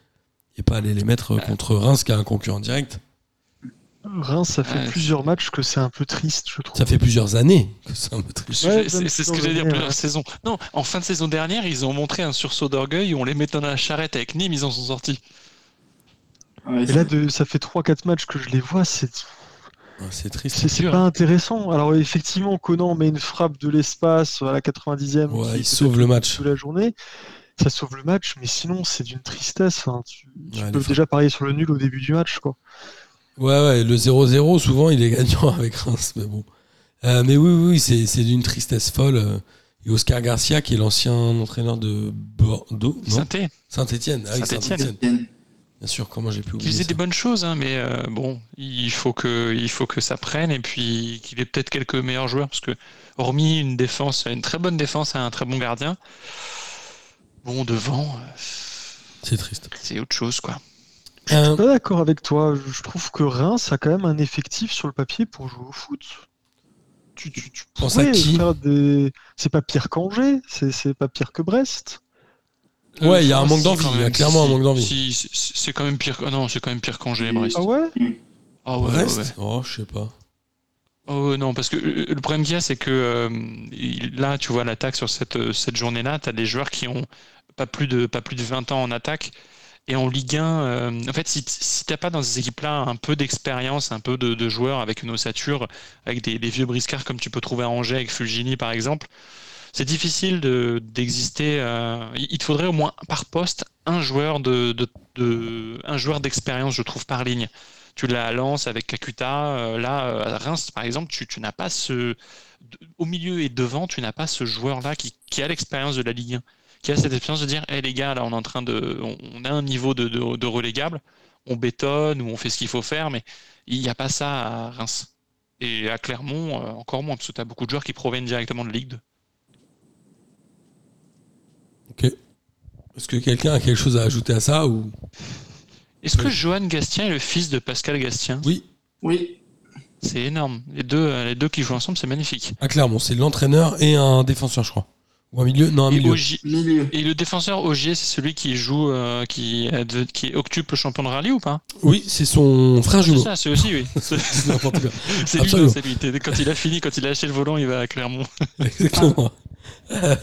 et pas aller les mettre euh, contre Reims qui a un concurrent direct? Reims, ça fait Ouais. plusieurs matchs que c'est un peu triste, je trouve. Ça fait plusieurs années que c'est un peu triste. Ouais, C'est ce que j'allais dire plusieurs ouais. saisons. Non, en fin de saison dernière, ils ont montré un sursaut d'orgueil où on les mettait dans la charrette avec Nîmes, ils en sont sortis. Ouais, Et là, de, ça fait 3-4 matchs que je les vois, c'est c'est triste. c'est- pas intéressant. Alors, effectivement, Conan met une frappe de l'espace à la 90e. Ouais, il sauve le match. de la journée. Ça sauve le match, mais sinon, c'est d'une tristesse. Enfin, tu, tu Ouais, peux déjà parier sur le nul au début du match. Quoi. Ouais, ouais, le 0-0, souvent, il est gagnant avec Reims, mais bon. Euh, mais oui, oui, c'est, d'une tristesse folle. euh. Et Oscar Garcia, qui est l'ancien entraîneur de Bordeaux, non Synthé, Saint-Etienne. Ah, Saint-Étienne. Saint-Étienne. Bien sûr, comment j'ai pu oublier faisait ça. des bonnes choses, hein, mais euh, bon, il faut, que, il faut que ça prenne et puis qu'il ait peut-être quelques meilleurs joueurs, parce que hormis une défense, une très bonne défense et un très bon gardien, bon, devant, C'est triste. c'est autre chose, quoi. Je Euh, suis pas d'accord avec toi. Je trouve que Reims a quand même un effectif sur le papier pour jouer au foot. Tu, tu, tu Pense à qui des. C'est pas pire qu'Angers, c'est pas pire que Brest. Ouais, il y a un Euh, manque d'envie, il y a clairement un manque d'envie. si, c'est quand même pire. que- ah non, c'est quand même pire qu'Angers, Mm. Brest. Ah ouais Ah ouais, Brest? ouais. Oh, je sais pas. Oh ouais, non, parce que euh, le problème qu'il y a, c'est que euh, là, tu vois, l'attaque sur cette, euh, cette journée-là, tu as des joueurs qui ont pas plus de, pas plus de 20 ans en attaque. Et en Ligue 1, euh, en fait, si, si t'as pas dans ces équipes-là un peu d'expérience, un peu de, joueurs avec une ossature, avec des, vieux briscards comme tu peux trouver à Angers avec Fulgini par exemple, c'est difficile de- d'exister. euh, il te faudrait au moins par poste un joueur de, un joueur d'expérience, je trouve, par ligne. Tu l'as à Lens avec Kakuta, euh, là à Reims par exemple, tu, n'as pas ce au milieu et devant, tu n'as pas ce joueur-là qui, qui a l'expérience de la Ligue 1, qui a cette expérience de dire, hé les gars, là on est en train de, on, on a un niveau de, de, de relégable, on bétonne ou on fait ce qu'il faut faire, mais il n'y a pas ça à Reims. Et à Clermont, euh, encore moins, parce que tu as beaucoup de joueurs qui proviennent directement de Ligue 2. Ok. Est-ce que quelqu'un a quelque chose à ajouter à ça ou? Est-ce que. Johan Gastien est le fils de Pascal Gastien? Oui, Oui, C'est énorme. Les deux, euh, les deux qui jouent ensemble, c'est magnifique. à Clermont, c'est l'entraîneur et un défenseur, je crois. Ou un milieu Non, un Et, milieu. Et le défenseur Ogier, c'est celui qui joue, euh, qui, de- qui est octuple champion de rallye ou pas? Oui, c'est son frère C'est jumeau. ça, c'est aussi, oui. C'est C'est n'importe quoi. c'est lui, c'est lui. Quand il a fini, quand il a lâché le volant, il va à Clermont. Exactement. Euh,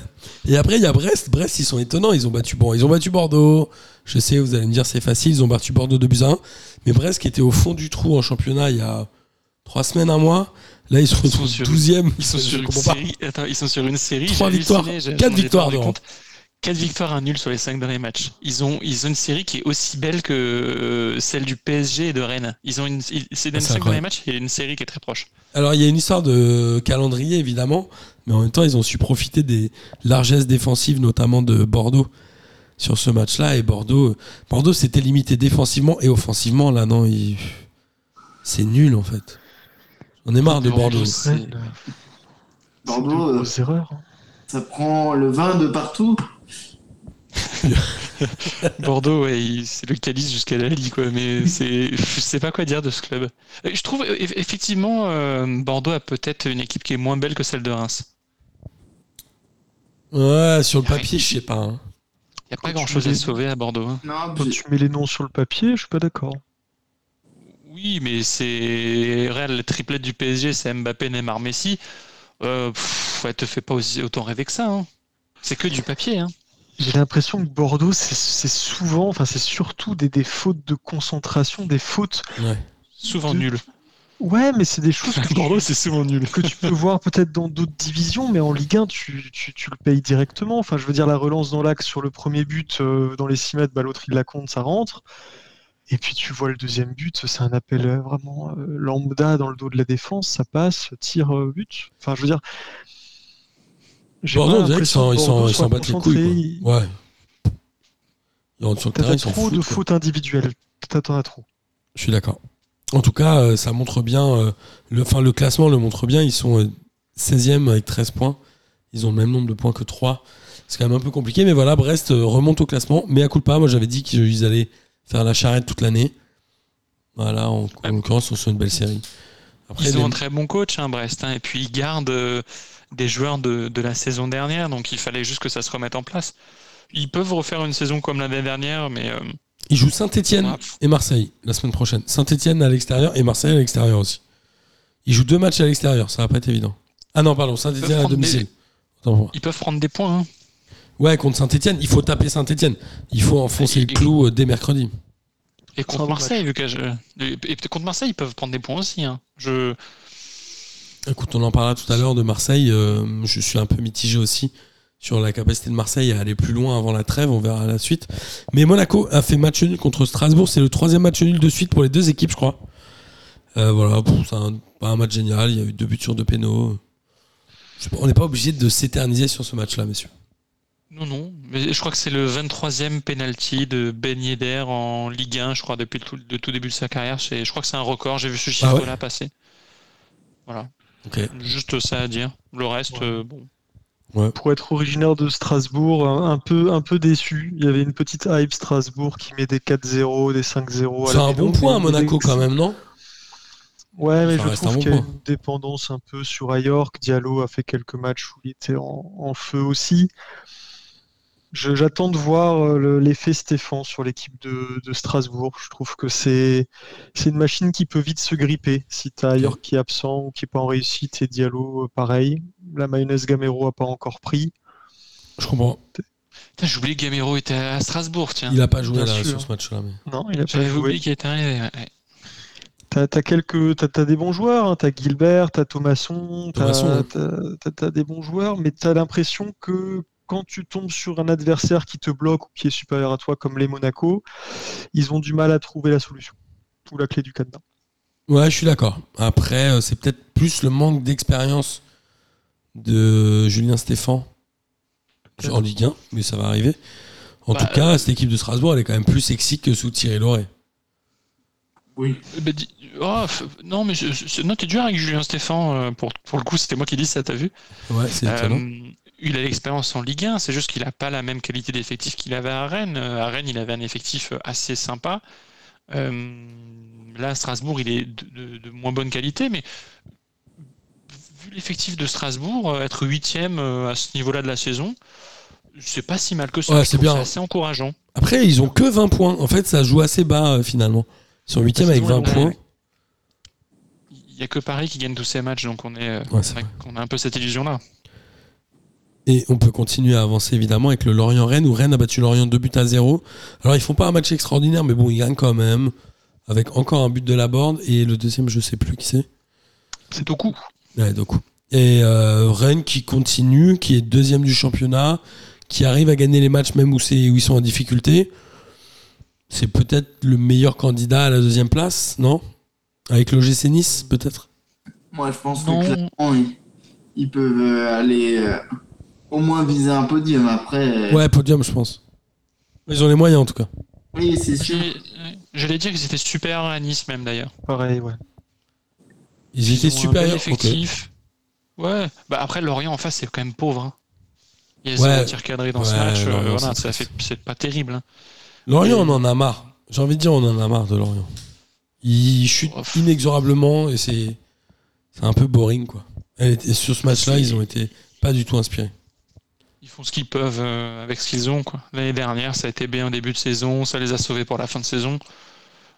Et après, il y a Brest. Brest, ils sont étonnants. Ils ont battu, bon, ils ont battu Bordeaux. Je sais, vous allez me dire, c'est facile. Ils ont battu Bordeaux 2 buts à 1. Mais Brest, qui était au fond du trou en championnat il y a trois semaines, un mois, là, ils se sont retrouvent sur- 12e. Ils sont Je sur une série. Attends, ils sont sur une série. Trois j'ai victoires, halluciné, j'ai- quatre j'en ai pas victoires rendu de compte. Quatre victoires, un nul sur les cinq derniers matchs. Ils ont, ils ont une série qui est aussi belle que euh, celle du PSG et de Rennes. Ils ont une, c'est dans Ah, les c'est cinq incroyable. derniers matchs, il y a une série qui est très proche. Alors, il y a une histoire de calendrier, évidemment. Mais en même temps, ils ont su profiter des largesses défensives, notamment de Bordeaux, sur ce match-là. Et Bordeaux, Bordeaux s'était limité défensivement et offensivement. Là, non, il- c'est nul, en fait. On est marre de Bordeaux, Bordeaux. c'est- euh, hein. ça prend le vin de partout. Bordeaux, ouais, c'est le calice jusqu'à la Ligue, quoi. Mais c'est, je sais pas quoi dire de ce club. Je trouve, eff- effectivement, euh, Bordeaux a peut-être une équipe qui est moins belle que celle de Reims. Ouais, sur le papier, je sais pas. hein. Il n'y a pas tu grand chose à sauver à Bordeaux. hein. Non, Quand tu mets les noms sur le papier, je suis pas d'accord. Oui, mais c'est Real, le triplette du PSG, c'est Mbappé, Neymar, Messi. Euh, pff, elle te fait pas aussi, autant rêver que ça. hein. C'est que du papier. Hein. J'ai l'impression que Bordeaux, c'est c'est souvent, enfin c'est surtout des, des fautes de concentration, des fautes. Ouais. Souvent De- nul. Ouais, mais c'est des choses que, Bordeaux, c'est souvent nul. que tu peux voir peut-être dans d'autres divisions, mais en Ligue 1, tu, tu, tu le payes directement. Enfin, je veux dire, la relance dans l'axe sur le premier but, euh, dans les 6 mètres, bah, l'autre il la compte, ça rentre. Et puis tu vois le deuxième but, c'est un appel euh, vraiment euh, lambda dans le dos de la défense, ça passe, tir, euh, but. Enfin, je veux dire. Bordeaux, ils s'en- battent les couilles. Quoi. Ouais. Sur le terrain, trop foutent. de fautes individuelles. T'en as trop. Je suis d'accord. En tout cas, ça montre bien. le, enfin, le classement le montre bien. Ils sont euh, 16e avec 13 points. Ils ont le même nombre de points que 3. C'est quand même un peu compliqué, mais voilà, Brest remonte au classement. Mais à coup de pas, moi j'avais dit qu'ils allaient faire la charrette toute l'année. Voilà, en, en l'occurrence, on sur une belle série. Après, Ils ont les- un très bon coach, hein, Brest. hein, et puis ils gardent euh, des joueurs de, de la saison dernière, donc il fallait juste que ça se remette en place. Ils peuvent refaire une saison comme l'année dernière, mais euh, ils jouent Saint-Etienne Ah. et Marseille la semaine prochaine. Saint-Etienne à l'extérieur et Marseille à l'extérieur aussi. Ils jouent deux matchs à l'extérieur, ça va pas être évident. Ah non, pardon, Saint-Etienne à des- domicile. Ils peuvent prendre des points. hein. Ouais, contre Saint-Etienne, il faut taper Saint-Etienne. Il faut enfoncer Et- le clou euh, dès mercredi. Et contre Marseille, vu que je- et et contre Marseille, ils peuvent prendre des points aussi. hein. Je, Écoute, on en parlera tout à l'heure de Marseille. euh, je suis un peu mitigé aussi sur la capacité de Marseille à aller plus loin avant la trêve. On verra la suite. Mais Monaco a fait match nul contre Strasbourg. C'est le troisième match nul de suite pour les deux équipes, je crois. Euh, voilà, c'est un- pas un match génial. Il y a eu deux buts sur deux pénaux. On n'est pas obligé de s'éterniser sur ce match-là, messieurs. Non, non. Mais je crois que c'est le 23e penalty de Ben Yedder en Ligue 1, je crois, depuis le tout, le tout début de sa carrière. C'est- Je crois que c'est un record. J'ai vu ce Ah ouais chiffre-là passer. Voilà. Ok. Juste ça à dire. Le reste, Ouais. euh, bon. Pour être originaire de Strasbourg, un, peu, un peu déçu. Il y avait une petite hype Strasbourg qui met des 4-0, des 5-0. à C'est un bon point à Monaco quand même, non? Ouais, mais Ça je trouve qu'il y a une dépendance un peu sur Ayork. Diallo a fait quelques matchs où il était en, en feu aussi. J'attends de voir euh, le- l'effet Stéphane sur l'équipe de, de Strasbourg. Je trouve que c'est une machine qui peut vite se gripper. Si tu as Ayork qui est absent ou qui n'est pas en réussite et Diallo, euh, pareil. La mayonnaise Gamero a pas encore pris. Je comprends. J'ai oublié que Gamero était à Strasbourg, tiens. Il a pas joué sur ce match-là. Mais... Non, il a pas J'avais joué. oublié qu'il était arrivé. ouais. T'as as quelques, des bons joueurs, hein. t'as Gilbert, t'as Thomasson, t'as, t'as- t'as des bons joueurs, mais t'as l'impression que quand tu tombes sur un adversaire qui te bloque ou qui est supérieur à toi, comme les Monaco, ils ont du mal à trouver la solution ou la clé du cadenas. Ouais, je suis d'accord. Après, euh, c'est peut-être plus le manque d'expérience de Julien Stéphan en Ligue 1, mais ça va arriver. En Bah, tout cas, cette équipe de Strasbourg, elle est quand même plus sexy que sous Thierry Loret. Oui. Bah, dis- oh, non, mais je- je- non, t'es dur avec Julien Stéphan. euh, pour, pour le coup, c'était moi qui dis ça, t'as vu Ouais, c'est Euh, étonnant. Il a l'expérience en Ligue 1, c'est juste qu'il n'a pas la même qualité d'effectif qu'il avait à Rennes. Euh, À Rennes, il avait un effectif euh, assez sympa. Euh, là, à Strasbourg, il est de, de- de moins bonne qualité, mais vu l'effectif de Strasbourg, être huitième à ce niveau-là de la saison, c'est pas si mal que ça. Ouais, c'est bien. assez encourageant. Après, ils ont que 20 points. En fait, ça joue assez bas euh, finalement. Ils sont 8 avec 20 Ouais. points. Il n'y a que Paris qui gagne tous ces matchs, donc on, est, Ouais, a un peu cette illusion-là. Et on peut continuer à avancer évidemment avec le Lorient-Rennes où Rennes a battu Lorient 2 buts à 0. Alors ils font pas un match extraordinaire, mais bon, ils gagnent quand même. Avec encore un but de la borde et le deuxième, je sais plus qui c'est. C'est au coup. Ouais, donc. Et euh, Rennes qui continue, qui est deuxième du championnat, qui arrive à gagner les matchs même où, c'est, où ils sont en difficulté. C'est peut-être le meilleur candidat à la deuxième place, non? Avec l'OGC Nice, peut-être? Moi, je pense Non. que clairement, ils, ils peuvent euh, aller euh, au moins viser un podium. Après, euh, Ouais, podium, je pense. Ils ont les moyens en tout cas. oui, c'est sûr. J'allais dire qu'ils étaient super à Nice, même d'ailleurs. Pareil, ouais. Ils étaient supérieurs. ok. effectif. Ouais, bah après Lorient en face c'est quand même pauvre. hein. Il y a Ouais. zéro tir cadré dans ce Ouais, match, euh, voilà, c'est ça fait c'est pas terrible. hein. Lorient, Et- on en a marre. J'ai envie de dire, on en a marre de Lorient. Ils chutent Ouf. inexorablement et c'est c'est un peu boring quoi. Et sur ce match-là, ils ont été pas du tout inspirés. Ils font ce qu'ils peuvent euh, avec ce qu'ils ont. L'année dernière, ça a été bien au début de saison, ça les a sauvés pour la fin de saison.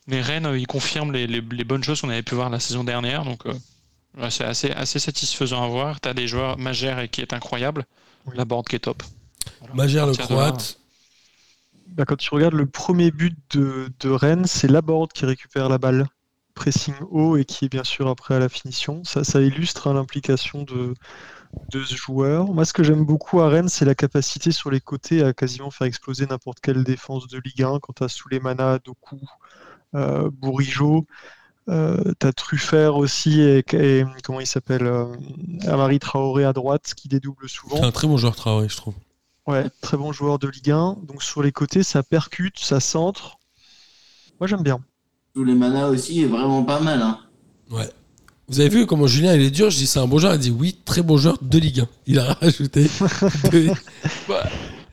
Mais Rennes, euh, ils confirment les, les- les bonnes choses qu'on avait pu voir la saison dernière, donc euh, ouais, c'est assez, assez satisfaisant à voir. T'as des joueurs Magère qui est incroyable, Oui. la board qui est top. Voilà. Magère le croate. Bah, quand tu regardes le premier but de, de Rennes, c'est Laborde qui récupère la balle, pressing haut et qui est bien sûr après à la finition. Ça, ça illustre hein, l'implication de, de ce joueur. Moi, ce que j'aime beaucoup à Rennes, c'est la capacité sur les côtés à quasiment faire exploser n'importe quelle défense de Ligue 1. Quand tu as Souleymana, Doku, euh, Bourigeau, euh, tu as Truffert aussi et, et comment il s'appelle euh, Amari Traoré à droite qui dédouble souvent. C'est un très bon joueur Traoré, je trouve. Ouais, très bon joueur de Ligue 1. Donc sur les côtés, ça percute, ça centre. Moi j'aime bien. Tous les manas aussi est vraiment pas mal. Hein. Ouais. Vous avez vu comment Julien il est dur Je dis c'est un bon joueur. Il dit oui, très bon joueur de Ligue 1. Il a rajouté. deux. Bah,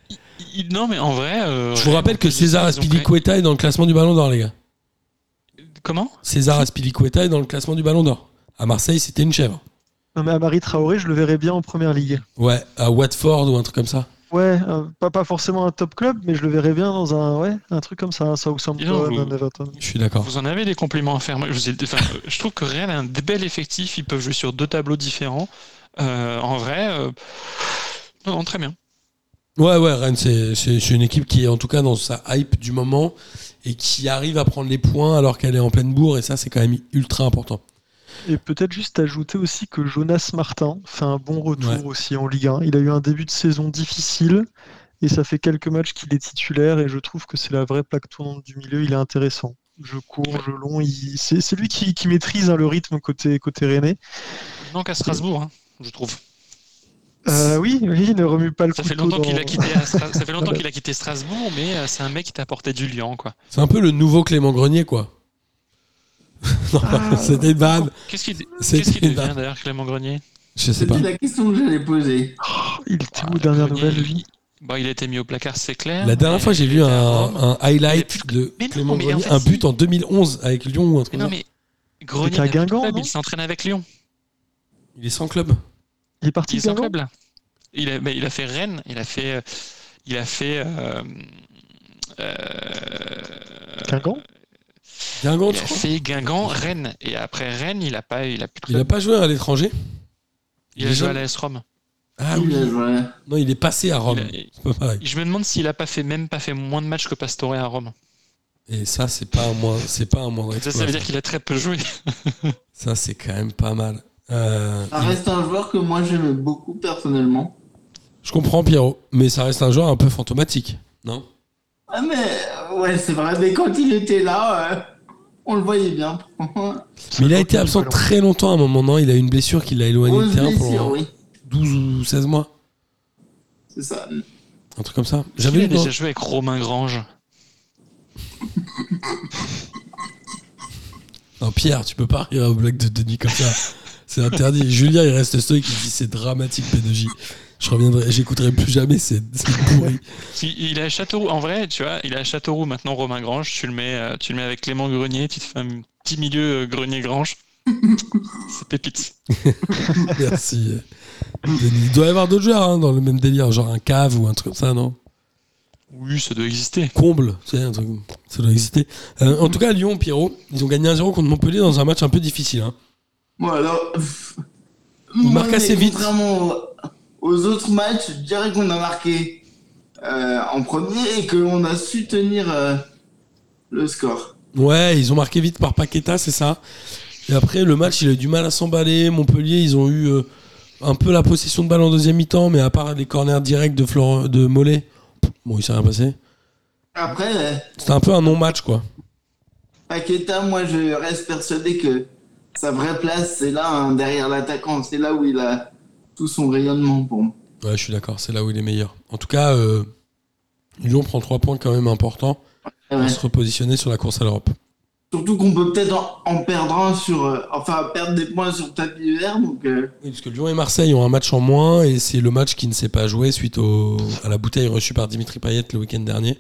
il- il- non, mais en vrai. euh, Je vous rappelle que César Aspilicueta est dans le classement du Ballon d'Or, les gars. Comment? César Aspilicueta est dans le classement du Ballon d'Or. À Marseille, c'était une chèvre. Non, mais Amari Traoré, je le verrais bien en première ligue. Ouais, à Watford ou un truc comme ça. Ouais, euh, pas, pas forcément un top club, mais je le verrais bien dans un, ouais, un truc comme ça, un Southampton, vous- un Everton. Je suis d'accord. Vous en avez des compliments à faire. Moi, je, vous ai- enfin, je trouve que Real a un bel effectif. Ils peuvent jouer sur deux tableaux différents. Euh, en vrai, euh, non, non, très bien. Ouais, ouais, Rennes, c'est une équipe qui est en tout cas dans sa hype du moment et qui arrive à prendre les points alors qu'elle est en pleine bourre et ça, c'est quand même ultra important. Et peut-être juste ajouter aussi que Jonas Martin fait un bon retour Ouais. aussi en Ligue 1. Il a eu un début de saison difficile et ça fait quelques matchs qu'il est titulaire et je trouve que c'est la vraie plaque tournante du milieu. Il est intéressant. Je cours, je long. il- C'est lui qui, qui maîtrise hein, le rythme côté, côté Rennais. Il manque à Strasbourg, hein, je trouve. Euh, oui, oui, il ne remue pas le Ça fait longtemps qu'il a quitté, Stra- ça fait longtemps qu'il a quitté Strasbourg, mais euh, c'est un mec qui t'a apporté du lion, quoi. C'est un peu le nouveau Clément Grenier, quoi. non, Ah. c'était une vanne. Qu'est-ce qu'il une devient d'ailleurs, Clément Grenier? Je sais pas. C'était la question que j'allais poser. Oh, il était Ah, où, dernière Grenier, nouvelle, lui, Bon, il a été mis au placard, c'est clair. La dernière fois, j'ai vu un, un highlight plus- de Mais non, Clément en Grenier, fait, un but en 2011 avec Lyon ou un truc Mais non, mais Grenier, à Guingamp, club, non il s'entraîne avec Lyon. Il est sans club. Il est parti Il est sans club là. Il a, bah, il a fait Rennes, il a fait, euh, il a fait. euh, euh, Guingamp? Guingamp, il tu a fait Guingamp, Rennes, et après Rennes, il a pas, il a plus de Il a club. pas joué à l'étranger Il a il est joué à l'AS Rome. Ah Il oui. a joué. Non, il est passé à Rome. A- pas. Je me demande s'il a pas fait même pas fait moins de matchs que Pastore à Rome. Et ça, c'est pas un moins, c'est pas un moindre Ça, ça veut dire qu'il a très peu joué. Ça, c'est quand même pas mal. Euh, Ça reste un joueur que moi j'aimais beaucoup personnellement. Je comprends Pierrot, mais ça reste un joueur un peu fantomatique, non? Ah mais ouais c'est vrai, mais quand il était là, euh, on le voyait bien. Mais il a été absent très longtemps à un moment, non? Il a eu une blessure qui l'a éloigné du terrain pendant oui, 12 ou 16 mois. c'est ça. Un truc comme ça. J'avais dans- déjà joué avec Romain Grange? Non, Pierre, tu peux pas rire aux blagues de Denis comme ça. C'est interdit. Julien, il reste stoïque, il dit c'est dramatique, P2J. Je reviendrai, j'écouterai plus jamais, c'est c'est pourri. Il, il est à Châteauroux. En vrai, tu vois, il est à Châteauroux maintenant, Romain Grange. Tu le mets, euh, tu le mets avec Clément Grenier. Tu te fais un petit milieu euh, Grenier Grange. C'est pépite. Merci. euh, Denis. Il doit y avoir d'autres joueurs hein, dans le même délire, genre un cave ou un truc comme ça, non? Oui, ça doit exister. Comble, tu sais, un truc, ça doit exister. Euh, en tout cas, Lyon, Pierrot, ils ont gagné 1-0 contre Montpellier dans un match un peu difficile. hein. Bon alors, pff, Il moi, marque mais assez vite. Contrairement aux, autres matchs, je dirais qu'on a marqué euh, en premier et qu'on a su tenir euh, le score. Ouais, ils ont marqué vite par Paqueta, c'est ça. Et après, le match, il a eu du mal à s'emballer. Montpellier, ils ont eu euh, un peu la possession de balle en deuxième mi-temps, mais à part les corners directs de, Florent, de Mollet, bon, il s'est rien passé. Après, C'était un peu un non-match, quoi. Paqueta, moi je reste persuadé que sa vraie place c'est là, hein, derrière l'attaquant. C'est là où il a tout son rayonnement pour moi. Ouais, je suis d'accord, c'est là où il est meilleur. En tout cas, euh, Lyon prend trois points quand même importants Ouais. pour se repositionner sur la course à l'Europe. Surtout qu'on peut peut-être en, en perdre un sur. euh, enfin, perdre des points sur tapis vert. Donc, euh, Oui, parce que Lyon et Marseille ont un match en moins et c'est le match qui ne s'est pas joué suite au, à la bouteille reçue par Dimitri Payet le week-end dernier.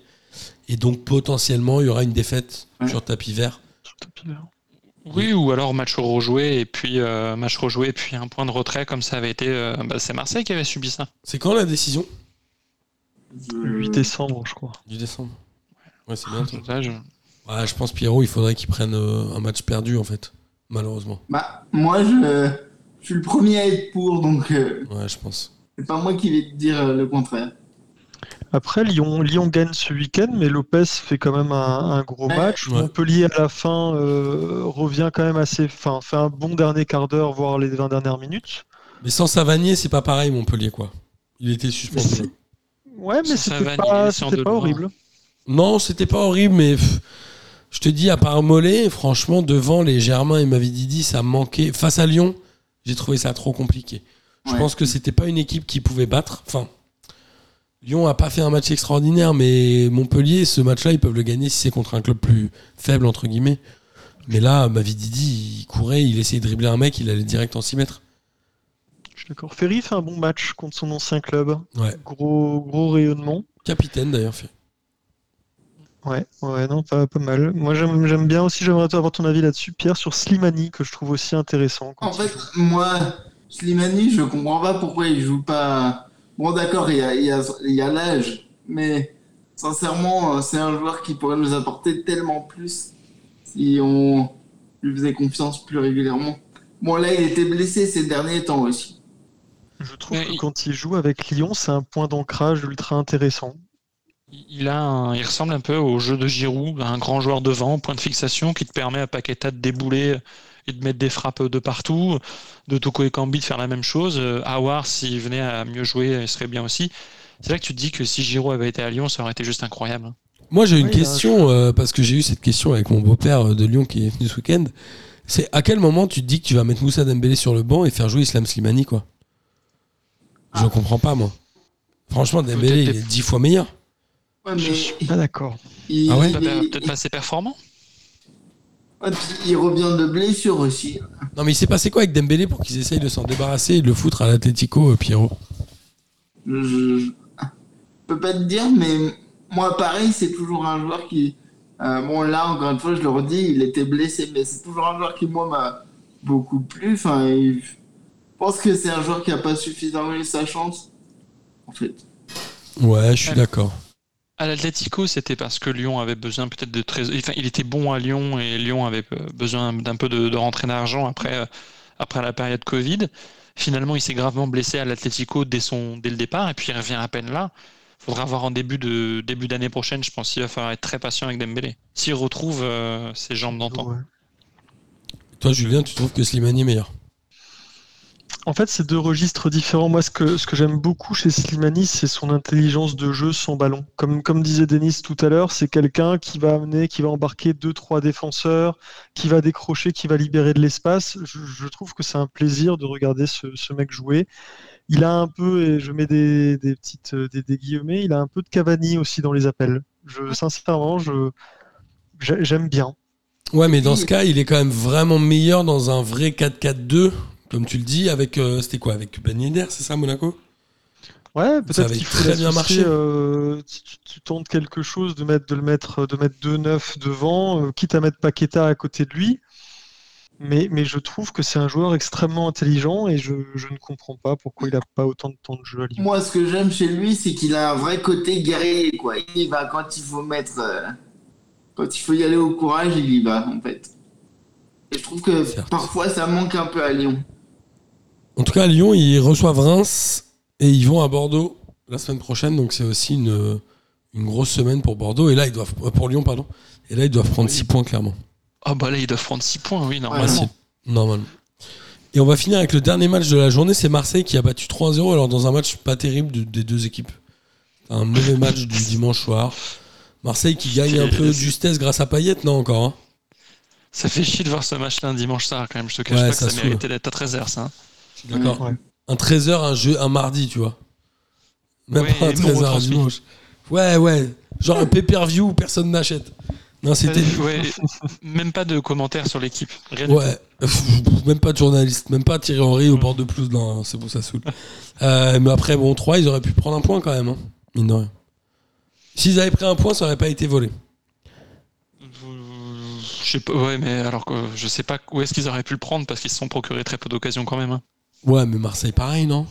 Et donc potentiellement, il y aura une défaite Ouais. sur tapis vert. Oui, ou alors match rejoué et puis euh, match rejoué et puis un point de retrait comme ça avait été. euh, bah, c'est Marseille qui avait subi ça. C'est quand la décision? Je- 8 décembre, je crois. Du décembre. Ouais, c'est. Ça, je- Ouais, je pense Pierrot, il faudrait qu'il prenne euh, un match perdu en fait, malheureusement. Bah, moi je, je suis le premier à être pour, donc euh, Ouais, je pense. c'est pas moi qui vais te dire euh, le contraire. Après, Lyon, Lyon gagne ce week-end, mais Lopez fait quand même un, un gros match. Ouais. Montpellier, à la fin, euh, revient quand même assez. Enfin, fait un bon dernier quart d'heure, voire les 20 dernières minutes. Mais sans Savanier, c'est pas pareil Montpellier quoi. Il était suspendu. Ouais, mais c'était pas, horrible. Non, c'était pas horrible, mais pff, je te dis, à part Mollet, franchement, devant les Germain et Mavididi, ça manquait. Face à Lyon, j'ai trouvé ça trop compliqué. Je Ouais. pense que c'était pas une équipe qui pouvait battre. Enfin, Lyon a pas fait un match extraordinaire, mais Montpellier, ce match-là, ils peuvent le gagner si c'est contre un club plus faible, entre guillemets. Mais là, Mavididi, il courait, il essayait de dribbler un mec, il allait direct en 6 mètres. Je suis d'accord. Ferry fait un bon match contre son ancien club. Ouais. Gros, gros rayonnement. Capitaine d'ailleurs, fait. Ouais, ouais, non, pas, pas mal. Moi, j'aime bien aussi, j'aimerais avoir ton avis là-dessus, Pierre, sur Slimani, que je trouve aussi intéressant. En fait, joue. moi, Slimani, je comprends pas pourquoi il joue pas. Bon, d'accord, il y a, il y a, il y a l'âge, mais sincèrement, euh, c'est un joueur qui pourrait nous apporter tellement plus si on lui faisait confiance plus régulièrement. Bon, là, il était blessé ces derniers temps aussi. je trouve mais que il- quand il joue avec Lyon, c'est un point d'ancrage ultra intéressant. Il, a un- il ressemble un peu au jeu de Giroud, un grand joueur devant, point de fixation qui te permet à Paqueta de débouler et de mettre des frappes de partout, de Toko et Kambi de faire la même chose. Euh, Aouar, s'il venait à mieux jouer, il serait bien aussi. C'est là que tu te dis que si Giroud avait été à Lyon, ça aurait été juste incroyable. hein. Moi, j'ai une question, euh, parce que j'ai eu cette question avec mon beau-père euh, de Lyon qui est venu ce week-end. C'est à quel moment tu te dis que tu vas mettre Moussa Dembélé sur le banc et faire jouer Islam Slimani, quoi? Je Ah. comprends pas, moi. Franchement, Dembélé, il est dix fois meilleur. Ouais, Je mais suis pas d'accord. il, Ah ouais? Peut-être pas assez performant? Ouais, puis il revient de blessure aussi. Non, mais il s'est passé quoi avec Dembélé pour qu'ils essayent de s'en débarrasser et de le foutre à l'Atletico, euh, Pierrot? Je, peux pas te dire, mais moi, pareil, c'est toujours un joueur qui. euh, bon, là, encore une fois, je le redis, il était blessé, mais c'est toujours un joueur qui, moi, m'a beaucoup plu. Enfin, il- je pense que c'est un joueur qui a pas suffisamment eu sa chance, en fait. Ouais, je suis Ouais. d'accord. À l'Atlético, c'était parce que Lyon avait besoin peut-être de trésor. Enfin, il était bon à Lyon et Lyon avait euh, besoin d'un peu de, rentrée d'argent après, euh, après la période Covid. Finalement, il s'est gravement blessé à l'Atlético dès, son, dès le départ et puis il revient à peine là. Faudra voir en début de début d'année prochaine. Je pense qu'il va falloir être très patient avec Dembélé. S'il retrouve euh, ses jambes d'antan. Toi, Julien, tu trouves que Slimani est meilleur? En fait, c'est deux registres différents. Moi, ce que, ce que j'aime beaucoup chez Slimani, c'est son intelligence de jeu sans ballon. Comme, comme disait Denis tout à l'heure, c'est quelqu'un qui va amener, qui va embarquer deux, trois défenseurs, qui va décrocher, qui va libérer de l'espace. Je, je trouve que c'est un plaisir de regarder ce, ce mec jouer. Il a un peu, et je mets des, des petites euh, des, des guillemets, il a un peu de Cavani aussi dans les appels. Je, sincèrement, je, j'ai- j'aime bien. Ouais, mais dans ce cas, il est quand même vraiment meilleur dans un vrai 4-4-2, comme tu le dis, avec. euh, C'était quoi Avec Ben Yedder, c'est ça, Monaco? Ouais, Ça peut-être qu'il faut très bien marché. euh, tu, tu- tu tentes quelque chose de mettre de le mettre de mettre 2-9 devant, euh, quitte à mettre Paqueta à côté de lui. Mais, mais je trouve que c'est un joueur extrêmement intelligent et je, je ne comprends pas pourquoi il n'a pas autant de temps de jeu à Lyon. Moi, ce que j'aime chez lui, c'est qu'il a un vrai côté guerrier, quoi. Il y va quand il faut mettre. euh, quand il faut y aller au courage, il y va, en fait. Et je trouve que parfois, ça manque un peu à Lyon. En tout cas, à Lyon, ils reçoivent Reims et ils vont à Bordeaux la semaine prochaine, donc c'est aussi une, une grosse semaine pour Bordeaux. Et là, ils doivent. euh, Pour Lyon, pardon. Et là, ils doivent prendre 6 points, clairement. Ah bah là, ils doivent prendre 6 points, oui, Ouais, normalement. Facile. Normalement. Et on va finir avec le dernier match de la journée, c'est Marseille qui a battu 3-0, alors dans un match pas terrible de- des deux équipes. Un mauvais match du dimanche soir. Marseille qui gagne un peu de justesse grâce à Payet, non encore hein? Ça fait chier de voir ce match-là un dimanche soir quand même. Je te cache Ouais, pas que ça ça, méritait d'être à 13h, ça. D'accord. Ouais. Un 13h, un, jeu, un mardi, tu vois. Même Ouais, pas un et non 13h un dimanche. Ouais, ouais. Genre un pay-per-view où personne n'achète. Non, c'était. Ouais, même pas de commentaires sur l'équipe. Ouais, même pas de journaliste, même pas Thierry Henry au bord de pelouse, non, c'est bon, ça saoule. Euh, mais après, bon, 3, ils auraient pu prendre un point quand même, hein, mine de rien. S'ils avaient pris un point, ça aurait pas été volé. Je sais pas, ouais, mais alors que je sais pas où est-ce qu'ils auraient pu le prendre parce qu'ils se sont procurés très peu d'occasions quand même. hein. Ouais, mais Marseille, pareil, non?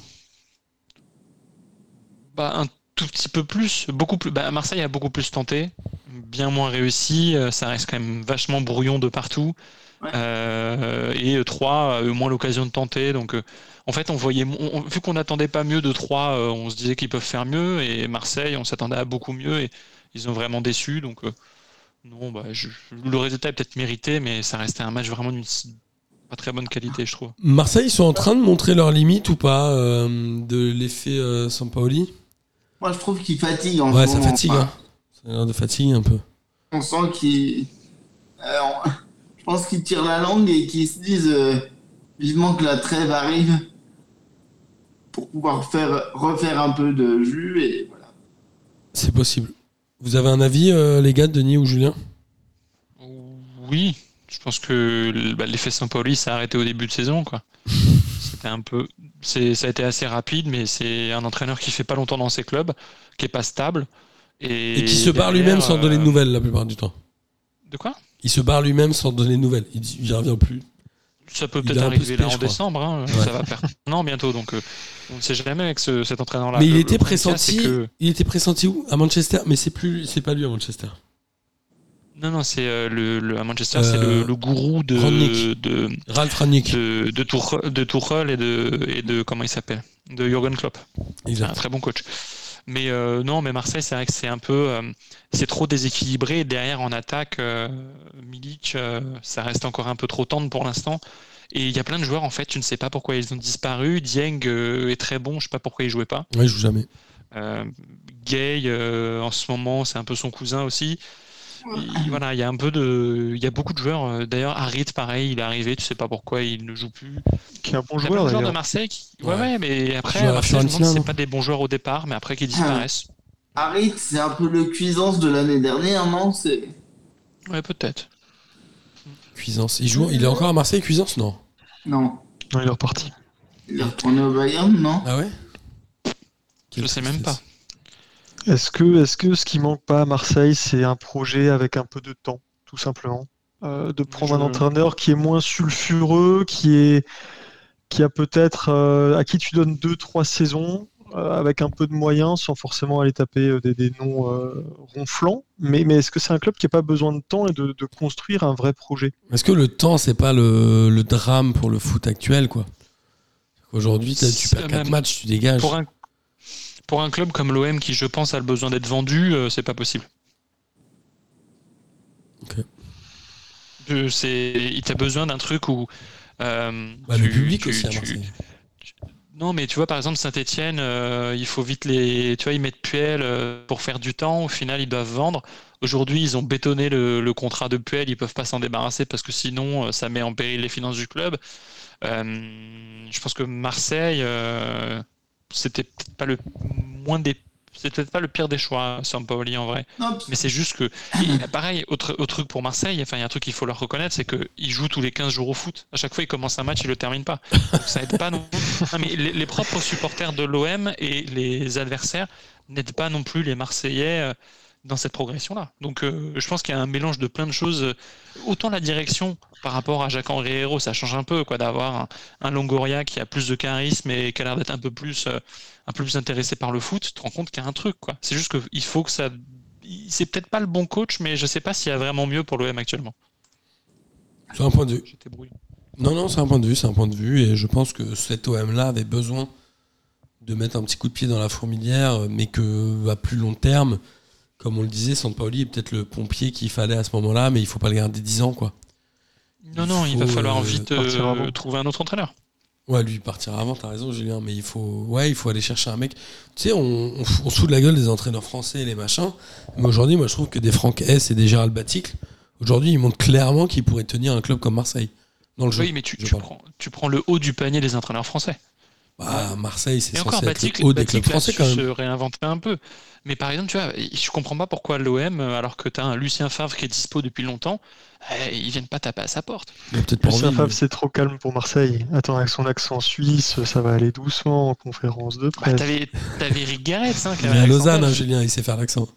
Bah, un tout petit peu plus, beaucoup plus. Bah, Marseille a beaucoup plus tenté, bien moins réussi. euh, Ça reste quand même vachement brouillon de partout. Ouais. Euh, et 3 a eu moins l'occasion de tenter. Donc, euh, en fait, on voyait, on- vu qu'on n'attendait pas mieux de 3, euh, on se disait qu'ils peuvent faire mieux. Et Marseille, on s'attendait à beaucoup mieux. Et ils ont vraiment déçu. Donc, euh, non, bah, je- le résultat est peut-être mérité, mais ça restait un match vraiment d'une pas très bonne qualité, je trouve. Marseille, ils sont en train de montrer leurs limites ou pas euh, de l'effet euh, Sampaoli? Moi, je trouve qu'il fatigue en Ouais, ce ça moment. fatigue, Enfin, hein. Ça a l'air de fatiguer un peu. On sent qu'il. euh, on- je pense qu'ils tirent la langue et qu'ils se disent euh, vivement que la trêve arrive pour pouvoir faire, refaire un peu de jus et voilà. C'est possible. Vous avez un avis, euh, les gars, Denis ou Julien? Oui, Je pense que bah, l'effet Saint-Pauli s'est arrêté au début de saison. quoi. C'était un peu, c'est, ça a été assez rapide, mais c'est un entraîneur qui fait pas longtemps dans ses clubs, qui est pas stable et, Et qui se barre lui-même sans donner de nouvelles la plupart du temps. De quoi? Il se barre lui-même sans donner de nouvelles. Il, il revient plus. Ça peut peut-être arriver là en décembre. hein. Ouais. Ça va faire un an bientôt, donc euh, on ne sait jamais avec ce- cet entraîneur-là. mais il était pressenti. que- Il était pressenti où? À Manchester. Mais c'est plus, c'est pas lui à Manchester. Non, non, c'est euh, le, le- à Manchester, Euh, c'est le, le gourou de Rangnick. de Ralph de de, Tuchel, de Tuchel et de et de comment il s'appelle? De Jürgen Klopp. C'est un Exact. très bon coach. Mais euh, non, mais Marseille, c'est vrai que c'est un peu, euh, c'est trop déséquilibré. Derrière en attaque, euh, Milic, euh, ça reste encore un peu trop tendre pour l'instant. Et il y a plein de joueurs en fait, tu ne sais pas pourquoi ils ont disparu. Dieng euh, est très bon, je sais pas pourquoi il jouait pas. Ouais, il joue jamais. Euh, Gay, euh, en ce moment, c'est un peu son cousin aussi. Et voilà, il y a un peu de, il y a beaucoup de joueurs. euh, D'ailleurs, Harit, pareil, il est arrivé, tu sais pas pourquoi il ne joue plus. Qui est un bon Il y a joueur de joueurs de d'ailleurs. Marseille qui, ouais, Ouais. ouais, mais après, c'est pas des bons joueurs au départ, mais après qui disparaissent. Harit, c'est un peu le cuisance de l'année dernière, non C'est Ouais, peut-être. Cuisance. Il joue. Il est encore à Marseille, Cuisance Non? Non. Non, il est reparti. Il est retourné au Bayern, non? Ah ouais? Je sais même pas. Est-ce que, est-ce que ce qui manque pas à Marseille, c'est un projet avec un peu de temps, tout simplement Euh, De prendre un entraîneur qui est moins sulfureux, qui est, qui a peut-être, euh, à qui tu donnes deux, trois saisons, euh, avec un peu de moyens, sans forcément aller taper des, des noms euh, ronflants. Mais, mais est-ce que c'est un club qui n'a pas besoin de temps et de, de construire un vrai projet? Est-ce que le temps, c'est pas le, le drame pour le foot actuel, quoi? Aujourd'hui, tu perds C'est 4 même- matchs, tu dégages. Pour un, pour un club comme l'OM qui, je pense, a le besoin d'être vendu, euh, c'est pas possible. Ok. Euh, c'est, il t'a besoin d'un truc où. euh, Bah, le public tu- aussi à tu-. Non, mais tu vois, par exemple, Saint-Etienne, il faut vite les. Tu vois, ils mettent Puel euh, pour faire du temps. Au final, ils doivent vendre. Aujourd'hui, ils ont bétonné le, le contrat de Puel. Ils peuvent pas s'en débarrasser parce que sinon, euh, ça met en péril les finances du club. Euh, je pense que Marseille, euh, c'était peut-être pas le moins des. C'est peut-être pas le pire des choix, Sampaoli en vrai. Mais c'est juste que, pareil, autre, autre truc pour Marseille, enfin, il y a un truc qu'il faut leur reconnaître, c'est qu'ils jouent tous les 15 jours au foot. À chaque fois, ils commencent un match, ils le terminent pas. Donc, ça aide pas non mais les, les propres supporters de l'OM et les adversaires n'aident pas non plus les Marseillais euh, dans cette progression-là. Donc, euh, je pense qu'il y a un mélange de plein de choses. Autant la direction par rapport à Jacques-Henri Hérault, ça change un peu, quoi, d'avoir un, un Longoria qui a plus de charisme et qui a l'air d'être un peu plus, euh, un peu plus intéressé par le foot. Tu te rends compte qu'il y a un truc, quoi. C'est juste qu'il faut que ça. C'est peut-être pas le bon coach, mais je sais pas s'il y a vraiment mieux pour l'OM actuellement. C'est un point de vue. J'étais. Non, non, c'est un point de vue, c'est un point de vue, et je pense que cet OM-là avait besoin de mettre un petit coup de pied dans la fourmilière, mais que à plus long terme, comme on le disait, Sampaoli est peut-être le pompier qu'il fallait à ce moment-là, mais il faut pas le garder 10 ans, quoi. Non, non, il va falloir euh, vite euh, trouver un autre entraîneur. Ouais, lui partir avant, t'as raison, Julien, mais il faut, ouais, il faut aller chercher un mec. Tu sais, on, on, on se fout de la gueule des entraîneurs français et les machins, mais aujourd'hui, moi, je trouve que des Franck S et des Gérald Baticle, aujourd'hui, ils montrent clairement qu'ils pourraient tenir un club comme Marseille dans le jeu. Oui, mais tu, je tu parle. prends, tu prends le haut du panier des entraîneurs français. Bah, Marseille, c'est censé encore, être Batik, le haut des clubs français quand même. se réinventerait un peu. Mais par exemple, tu vois, je comprends pas pourquoi l'OM, alors que tu as un Lucien Favre qui est dispo depuis longtemps, eh, ils viennent pas taper à sa porte. Lucien. Favre, c'est trop calme pour Marseille. Attends, avec son accent suisse, ça va aller doucement en conférence de Bah, presse. t'avais, t'avais Rick Garrett, hein, qui Il est avait à Lausanne, hein, accent, Julien, il sait faire l'accent.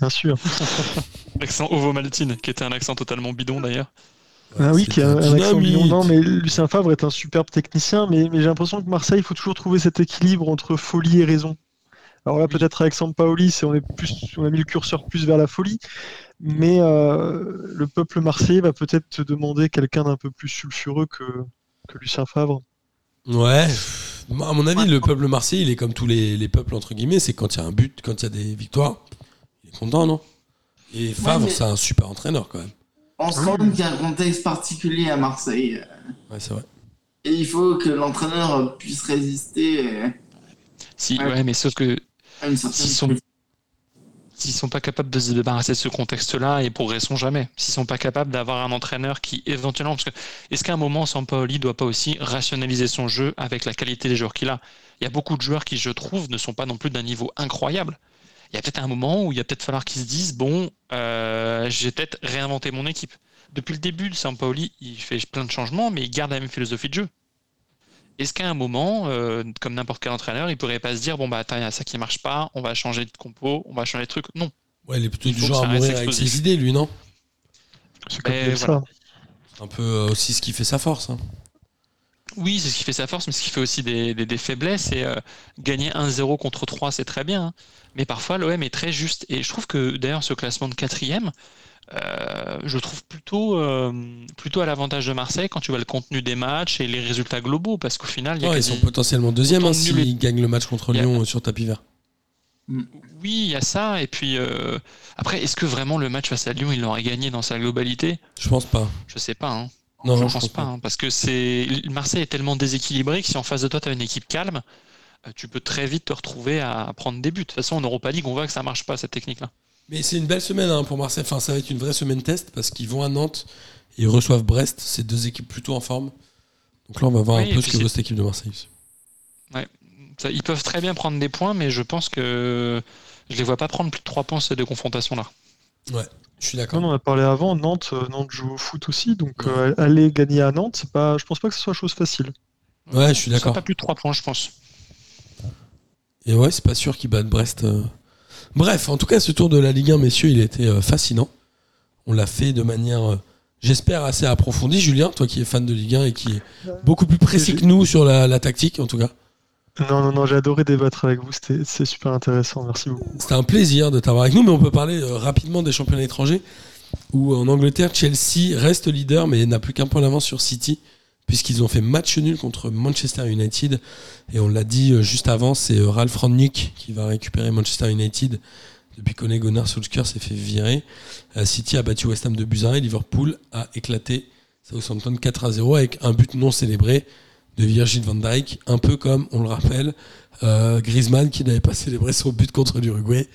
Bien sûr. l'accent ovo-maltine, qui était un accent totalement bidon d'ailleurs. Ah oui, qui a un, accent bidon. Non, mais Lucien Favre est un superbe technicien, mais, mais j'ai l'impression que Marseille, il faut toujours trouver cet équilibre entre folie et raison. Alors là, peut-être avec Sampaoli, c'est on est plus, on a mis le curseur plus vers la folie, mais euh, le peuple marseillais va peut-être te demander quelqu'un d'un peu plus sulfureux que, que Lucien Favre. Ouais. À mon avis, le peuple marseillais, il est comme tous les, les peuples, entre guillemets, c'est quand il y a un but, quand il y a des victoires, il est content, non? Et Favre, mais- c'est un super entraîneur quand même. On se rend compte qu'il y a un contexte particulier à Marseille. Ouais, c'est vrai. Et il faut que l'entraîneur puisse résister euh, Si, Ouais. ouais, mais sauf que certaine S'ils sont- s'ils sont pas capables de se débarrasser de ce contexte-là, ils progresseront jamais. S'ils sont pas capables d'avoir un entraîneur qui éventuellement, parce que est-ce qu'à un moment, Sampaoli doit pas aussi rationaliser son jeu avec la qualité des joueurs qu'il a? Il y a beaucoup de joueurs qui, je trouve, ne sont pas non plus d'un niveau incroyable. il y a peut-être un moment où il va peut-être falloir qu'ils se disent bon, euh, j'ai peut-être réinventé mon équipe. Depuis le début, Sampaoli, il fait plein de changements, mais il garde la même philosophie de jeu. Est-ce qu'à un moment, euh, comme n'importe quel entraîneur, il pourrait pas se dire bon bah attends, il y a ça qui marche pas, on va changer de compo, on va changer de truc? Non. Ouais, il est plutôt Il du genre à mourir avec ses idées, lui, non? C'est comme Ben, voilà. C'est un peu euh, aussi ce qui fait sa force. hein. Oui, c'est ce qui fait sa force, mais ce qui fait aussi des, des- des faiblesses. Et euh, gagner 1-0 contre 3, c'est très bien. hein. Mais parfois, l'OM est très juste. Et je trouve que d'ailleurs, ce classement de quatrième, euh, je trouve plutôt, euh, plutôt à l'avantage de Marseille quand tu vois le contenu des matchs et les résultats globaux. Parce qu'au final, il y a Ouais, ils sont potentiellement deuxième autant hein, s'ils gagnent le match contre a- Lyon euh, sur tapis vert. Oui, il y a ça. Et puis, euh, après, est-ce que vraiment le match face à Lyon, il l'aurait gagné dans sa globalité? Je pense pas. Je sais pas. hein. Non, je non, pense pas, hein, parce que c'est Marseille est tellement déséquilibré que si en face de toi tu as une équipe calme, tu peux très vite te retrouver à prendre des buts. De toute façon, en Europa League, on voit que ça marche pas cette technique-là. Mais c'est une belle semaine hein, pour Marseille. Enfin, ça va être une vraie semaine test parce qu'ils vont à Nantes et ils reçoivent Brest. C'est deux équipes plutôt en forme. Donc là, on va voir Oui, un peu ce que vaut c'est- cette équipe de Marseille. Ça, ils peuvent très bien prendre des points, mais je pense que je les vois pas prendre plus de 3 points ces deux confrontations-là. Je suis Comme d'accord. on en a parlé avant, Nantes, euh, Nantes joue au foot aussi, donc euh, aller gagner à Nantes, c'est pas, je pense pas que ce soit chose facile. Ouais, je suis d'accord. Pas plus de 3 points, je pense. Et ouais, c'est pas sûr qu'ils battent Brest. euh. Bref, en tout cas, ce tour de la Ligue 1, messieurs, il a été euh, fascinant. On l'a fait de manière, euh, j'espère, assez approfondie. Julien, toi qui es fan de Ligue 1 et qui est beaucoup plus précis que nous sur la, la tactique, en tout cas. Non, non, non, j'ai adoré débattre avec vous, c'était c'est super intéressant, merci beaucoup. C'était un plaisir de t'avoir avec nous, mais on peut parler euh, rapidement des championnats étrangers, où en Angleterre, Chelsea reste leader, mais n'a plus qu'un point d'avance sur City, puisqu'ils ont fait match nul contre Manchester United. Et on l'a dit euh, juste avant, c'est euh, Ralph Rangnick qui va récupérer Manchester United depuis qu'Ole Gunnar Solskjaer s'est fait virer. Euh, City a battu West Ham de 1 et Liverpool a éclaté Southampton 4 à 0 avec un but non célébré de Virgil van Dijk, un peu comme, on le rappelle, Griezmann qui n'avait pas célébré son but contre l'Uruguay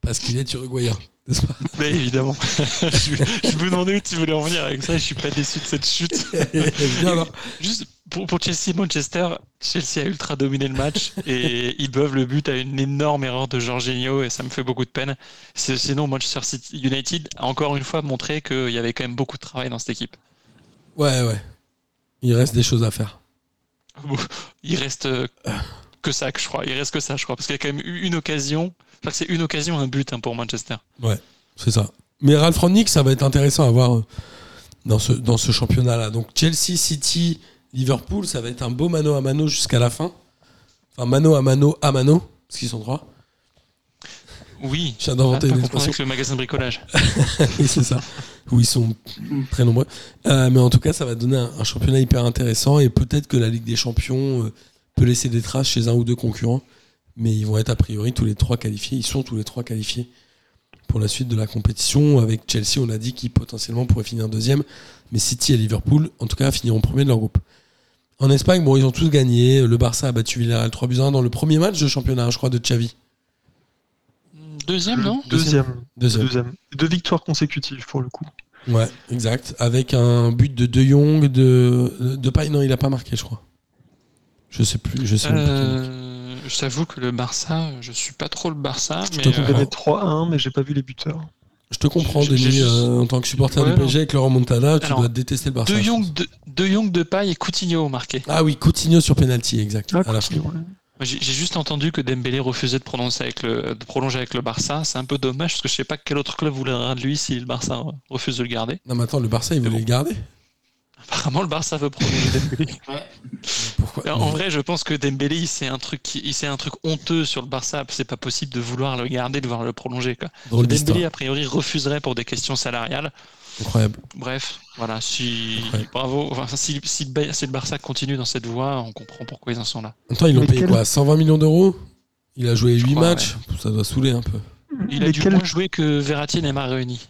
parce qu'il est uruguayen. N'est-ce pas Mais évidemment. je, je me demandais où tu voulais en venir avec ça. Je suis pas déçu de cette chute. Bien. Juste pour, pour Chelsea Manchester, Chelsea a ultra dominé le match et ils beuvent le but à une énorme erreur de Jorginho et ça me fait beaucoup de peine. Sinon, Manchester City United a encore une fois montré qu'il y avait quand même beaucoup de travail dans cette équipe. Ouais, ouais. Il reste des choses à faire. Il reste euh, que ça, je crois. Il reste que ça, je crois, parce qu'il y a quand même eu une occasion. C'est une occasion, un but hein, pour Manchester. C'est ça. Mais Ralph Rangnick, ça va être intéressant à voir euh, dans ce, dans ce championnat-là. Donc Chelsea, City, Liverpool, ça va être un beau mano à mano jusqu'à la fin. Enfin, mano à mano à mano, parce qu'ils sont trois. Oui. Je viens Ah, d'inventer une expression. avec le magasin de bricolage. oui, c'est ça. Où ils sont très nombreux. Euh, mais en tout cas, ça va donner un, un championnat hyper intéressant et peut-être que la Ligue des Champions euh, peut laisser des traces chez un ou deux concurrents. Mais ils vont être a priori tous les trois qualifiés. Ils sont tous les trois qualifiés pour la suite de la compétition. Avec Chelsea, on a dit qu'ils potentiellement pourraient finir deuxième. Mais City et Liverpool, en tout cas, finiront premier de leur groupe. En Espagne, bon, ils ont tous gagné. Le Barça a battu Villarreal 3 buts à 1 dans le premier match de championnat, je crois, de Xavi. Deuxième, non? Deuxième, Deuxième. deuxième. Deux victoires consécutives pour le coup. Ouais, exact. Avec un but de De Jong, de, de Paille. Non, il a pas marqué, je crois. Je sais plus. Je sais même plus je t'avoue que le Barça, je suis pas trop le Barça, Je mais te comprends. euh, gagné 3-1, mais j'ai pas vu les buteurs. Je te comprends, Denis, euh, en tant que supporter Ouais, du PSG avec le remontada, tu Alors, dois détester le Barça. De Jong, de, de Jong, de Paille et Coutinho ont marqué. Ah oui, Coutinho sur penalty, exact. Ah, à la fin. continue, ouais. Moi, J'ai j'ai juste entendu que Dembélé refusait de, prononcer avec le, de prolonger avec le Barça. C'est un peu dommage parce que je sais pas quel autre club voudra de lui si le Barça refuse de le garder. Non, mais attends, le Barça, il voulait bon. le garder. Apparemment, le Barça veut prolonger Dembélé. Pourquoi En vrai, je pense que Dembélé, c'est un truc, qui- c'est un truc honteux sur le Barça. C'est pas possible de vouloir le garder, de vouloir le prolonger. Quoi. Dembélé, a priori, refuserait pour des questions salariales. Incroyable. Bref, voilà. Si Incroyable. bravo. Enfin, si, si le Bay- si le Barça continue dans cette voie, on comprend pourquoi ils en sont là. Attends, ils l'ont payé quel- quoi 120 millions d'euros? Il a joué Je 8 crois, matchs. Ça doit saouler un peu. Il a Mais dû quel, moins jouer que Verratti et Neymar réunis.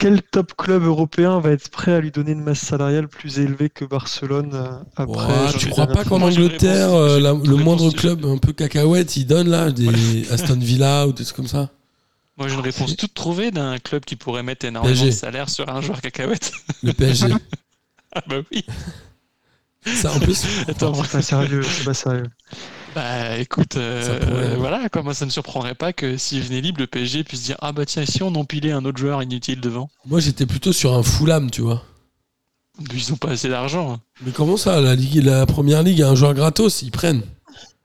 Quel top club européen va être prêt à lui donner une masse salariale plus élevée que Barcelone euh, après j'ai tu crois pas qu'en Moi, j'ai une Angleterre, réponse- euh, la- le moindre club un peu cacahuète, il donne là des Aston Villa ou des trucs comme ça? Moi, j'ai une réponse toute trouvée d'un club qui pourrait mettre énormément PSG. de salaire sur un joueur cacahuète. Le PSG. ah bah oui. ça en plus. Attends, C'est pas sérieux, c'est pas sérieux. Bah écoute, euh, pourrait, hein. voilà, quoi, moi ça ne surprendrait pas que s'il venait libre, le PSG puisse dire Ah bah tiens, si on empilait un autre joueur inutile devant, Moi, j'étais plutôt sur un Fulham, tu vois. ils ont pas assez d'argent. hein. Mais comment ça, la, ligue, la première ligue, un joueur gratos, ils prennent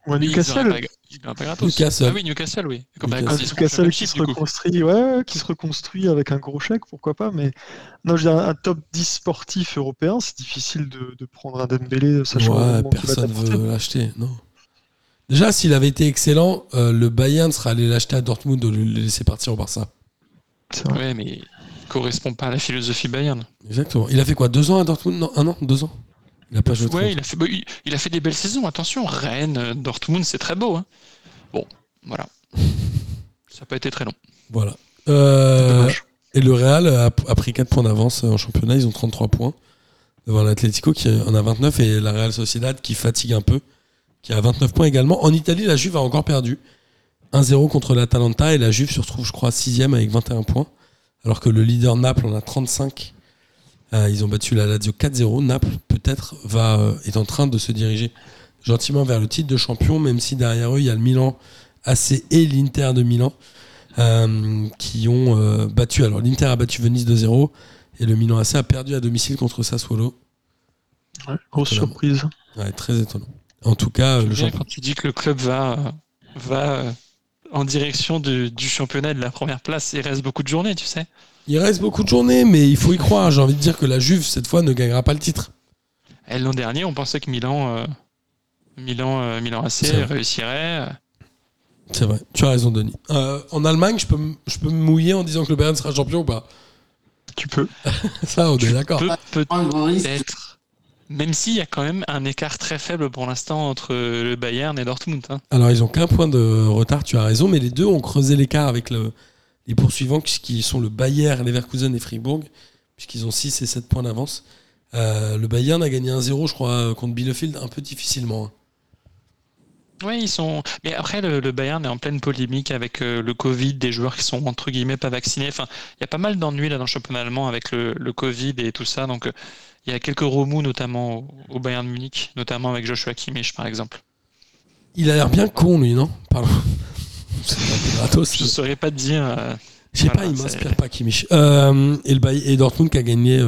Ouais, Newcastle, pas-. Newcastle. Ah oui, Newcastle, oui. Comme Newcastle. Newcastle qui se reconstruit, ouais, qui se reconstruit avec un gros chèque, pourquoi pas. Mais non, je veux dire, un top 10 sportif européen, c'est difficile de, de prendre un Dembélé, sachant Ouais, personne t'apporter. veut l'acheter, non. Déjà, s'il avait été excellent, euh, le Bayern serait allé l'acheter à Dortmund ou le laisser partir au Barça. C'est vrai. Ouais, mais il correspond pas à la philosophie Bayern. Exactement. Il a fait quoi Deux ans à Dortmund? Non, un an Deux ans? Il a pas joué. Ouais, il a, fait, bah, il, il a fait des belles saisons, attention. Rennes, euh, Dortmund, c'est très beau. Hein. Bon, voilà. Ça n'a pas été très long. Voilà. Euh, et le Real a, a pris 4 points d'avance en championnat. Ils ont 33 points devant l'Atlético qui en a 29 et la Real Sociedad qui fatigue un peu, qui a 29 points également. En Italie, la Juve a encore perdu. 1-0 contre l'Atalanta et la Juve se retrouve, je crois, 6 avec 21 points. Alors que le leader Naples en a 35. Euh, ils ont battu la Lazio 4-0. Naples, peut-être, va euh, est en train de se diriger gentiment vers le titre de champion, même si derrière eux, il y a le Milan AC et l'Inter de Milan euh, qui ont battu. Alors l'Inter a battu Venise 2-0 et le Milan AC a perdu à domicile contre Sassuolo. Ouais, grosse surprise. Ouais, très étonnant. En tout cas, le bien champion. quand tu dis que le club va, va euh, en direction de- du championnat et de la première place, il reste beaucoup de journées, tu sais. Il reste beaucoup de journées, mais il faut y croire. J'ai envie de dire que la Juve cette fois ne gagnera pas le titre. L'an dernier, on pensait que Milan, euh, Milan, euh, Milan AC réussirait. C'est vrai. Tu as raison, Denis. Euh, en Allemagne, je peux, je peux me mouiller en disant que le Bayern sera champion ou pas? Tu peux. Ça, on est d'accord. Peut-être. Même s'il y a quand même un écart très faible pour l'instant entre le Bayern et Dortmund. hein. Alors, ils ont qu'un point de retard, tu as raison, mais les deux ont creusé l'écart avec le- les poursuivants qui qui sont le Bayern, Leverkusen et Fribourg, puisqu'ils ont 6 et 7 points d'avance. Euh, le Bayern a gagné 1-0, je crois, contre Bielefeld, un peu difficilement. hein. Oui, ils sont. Mais après, le, le Bayern est en pleine polémique avec euh, le Covid, des joueurs qui sont entre guillemets pas vaccinés. Enfin, il y a pas mal d'ennuis là dans le championnat allemand avec le, le Covid et tout ça. Donc, euh, il y a quelques remous, notamment au, au Bayern de Munich, notamment avec Joshua Kimmich, par exemple. Il a l'air bien con, lui, non? Pardon. Gratos. Je ne saurais pas te dire. euh, Je sais pas, il m'inspire pas Kimmich. Euh, et, le Bay- et Dortmund qui a gagné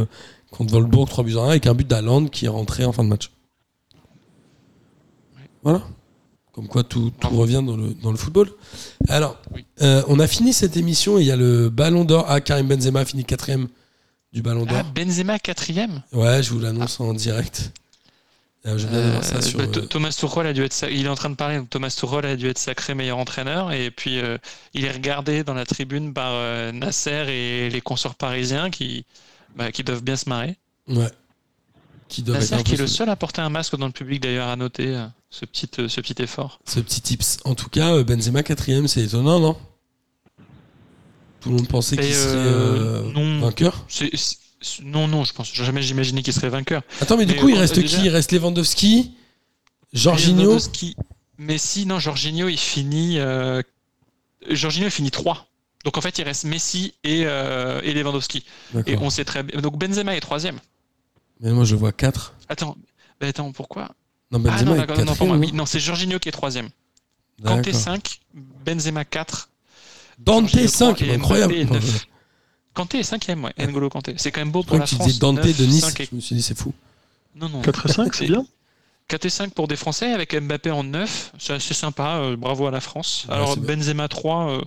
contre Wolfsburg 3 buts à 1 avec un but d'Aland qui est rentré en fin de match. Voilà. Comme quoi tout, tout revient dans le, dans le football. Alors, Oui. euh, on a fini cette émission et il y a le Ballon d'Or. Ah, Karim Benzema a fini quatrième du Ballon d'Or. Ah, Benzema quatrième? Ouais, je vous l'annonce en direct. Je viens de voir ça sur. bah, Th- Thomas Tuchel a dû être sa- il est en train de parler donc Thomas Tuchel a dû être sacré meilleur entraîneur et puis euh, il est regardé dans la tribune par euh, Nasser et les consorts parisiens qui bah, qui doivent bien se marrer. ouais. Qui doivent être Nasser qui est le seul à porter un masque dans le public d'ailleurs à noter ce petit euh, ce petit effort. ce petit tips. En tout cas, euh, Benzema quatrième, c'est étonnant, non? Tout le monde pensait qu'il serait euh, non. vainqueur? Non non je pense jamais j'imaginais qu'il serait vainqueur. Attends, mais du Mais coup, il reste déjà- qui? Il reste Lewandowski, Jorginho. Lewandowski. Messi non Jorginho il finit euh, Jorginho il finit 3. Donc en fait il reste Messi et, euh, et Lewandowski. Et on sait très bien. Donc Benzema est troisième. Mais moi, je vois 4. Attends, attends, pourquoi? Non, Ah Benzema non, est d'accord, non, pour moi, non oui. Non, c'est Jorginho qui est troisième. Kanté D'accord. 5, Benzema 4. Dante Jorginho 5, trois et incroyable. Mbappé neuf. Kanté est cinquième, ouais. N'Golo Kanté. C'est quand même beau Je pour crois la que tu France. disais Dante neuf, de Nice. et- Je me suis dit, c'est fou. Non, non. 4 et 5, c'est bien. 4 et 5 pour des Français avec Mbappé en 9. C'est assez sympa. euh, bravo à la France. Ouais, Alors. Benzema 3. euh,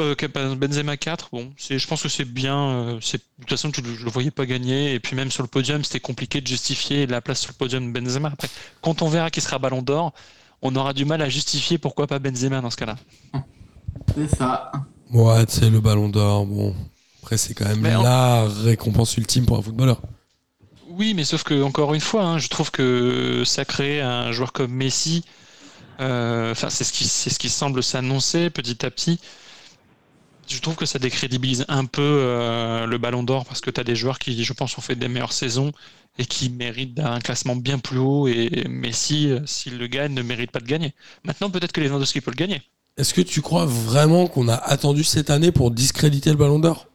euh, pardon, Benzema 4, bon, c'est, je pense que c'est bien. euh, de toute façon, tu, le- je le voyais pas gagner. Et puis même sur le podium, c'était compliqué de justifier la place sur le podium de Benzema. Après, quand on verra qui sera Ballon d'Or, on aura du mal à justifier pourquoi pas Benzema dans ce cas-là. C'est ça. Ouais, c'est le ballon d'or. Bon, après, c'est quand même Mais en- la récompense ultime pour un footballeur. Oui, mais sauf que encore une fois, hein, je trouve que sacrer un joueur comme Messi, euh, enfin c'est ce qui c'est ce qui semble s'annoncer petit à petit. Je trouve que ça décrédibilise un peu euh, le Ballon d'Or parce que tu as des joueurs qui, je pense, ont fait des meilleures saisons et qui méritent un classement bien plus haut. Et Messi, s'il le gagne, ne mérite pas de gagner. Maintenant, peut-être que Lewandowski peut le gagner. Est-ce que tu crois vraiment qu'on a attendu cette année pour discréditer le ballon d'or?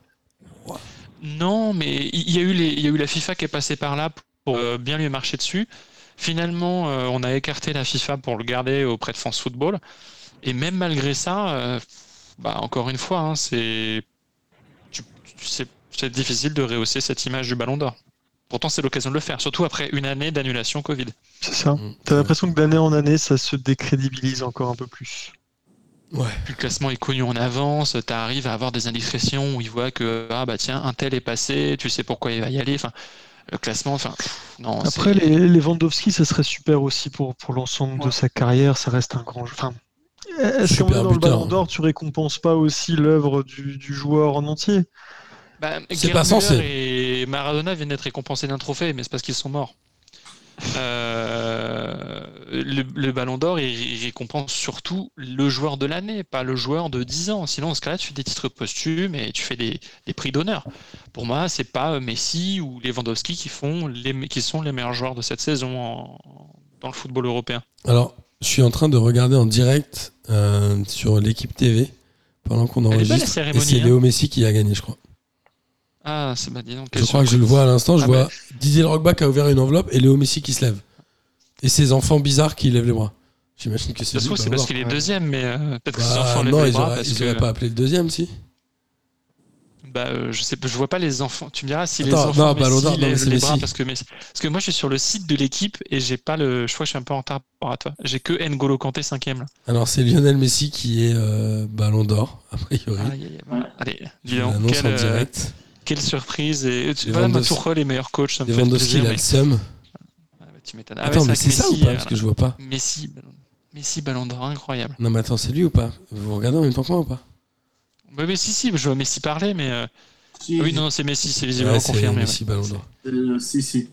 Non, mais il y a eu les, il y a eu la FIFA qui est passée par là pour euh, bien lui marcher dessus. Finalement, euh, on a écarté la FIFA pour le garder auprès de France Football. Et même malgré ça, bah, encore une fois, hein, c'est tu- tu- c'est c'est difficile de rehausser cette image du Ballon d'Or. Pourtant, c'est l'occasion de le faire, surtout après une année d'annulation Covid. C'est ça. Mm. T'as l'impression que d'année en année, ça se décrédibilise encore un peu plus. Ouais. Plus le classement est connu en avance, tu arrives à avoir des indiscrétions où ils voient que ah bah tiens, un tel est passé, tu sais pourquoi il va y aller. Enfin, le classement, enfin, non. Après, c'est- les Lewandowski, ça serait super aussi pour, pour l'ensemble de sa carrière. Ça reste un grand jeu. Enfin, est-ce qu'en Super dans le. Ballon d'Or, tu récompenses pas aussi l'œuvre du, du joueur en entier Bah, C'est pas censé. Müller et Maradona viennent d'être récompensés d'un trophée, mais c'est parce qu'ils sont morts. Euh, le, le Ballon d'Or, il, il récompense surtout le joueur de l'année, pas le joueur de 10 ans. Sinon, dans ce cas-là, tu fais des titres posthumes et tu fais des, des prix d'honneur. Pour moi, c'est pas Messi ou Lewandowski qui, font les, qui sont les meilleurs joueurs de cette saison en- dans le football européen. Alors, je suis en train de regarder en direct euh, sur l'équipe TV pendant qu'on est belle, la enregistre. Et cérémonie, c'est hein. Léo Messi qui a gagné, je crois. Ah, c'est bah, dis donc, Je crois que je le vois à l'instant. Je Ah, vois Didier Rockback a ouvert une enveloppe et Léo Messi qui se lève. Et ses enfants bizarres qui lèvent les bras. J'imagine que c'est Ça se trouve, c'est parce qu'il est deuxième, mais euh, peut-être que ses Bah, enfants lèvent non, les ils bras ils que. auraient pas appelé le deuxième, si Bah, euh, je sais pas, je vois pas les enfants. Tu me diras si les enfants non, Ballon Messi d'Or, non, mais lèvent c'est les bras Messi. parce que Messi- parce que moi je suis sur le site de l'équipe et j'ai pas le. Je crois que je suis un peu en retard par rapport à toi. J'ai que N'Golo Kanté cinquième là. Alors, c'est Lionel Messi qui est euh, Ballon d'or, a priori. Voilà. Allez, dis donc, quelle, en euh, direct. quelle surprise et voilà, ma Tuchel les meilleurs coachs, ça me fait plaisir. Mais... le. Ah, bah, tu m'étonnes. Ah, ouais, Attends, mais c'est ça ou Messi, pas? Parce que je vois pas. Messi, Ballon- Messi Ballon d'Or incroyable. Non, mais attends, c'est lui ou pas? Vous regardez en même temps que moi ou pas? Bah, mais si si, je vois Messi parler, mais euh, Si, ah oui non c'est Messi, c'est visiblement Ouais, c'est confirmé. ouais. Messi Ballon d'or. euh, si, si.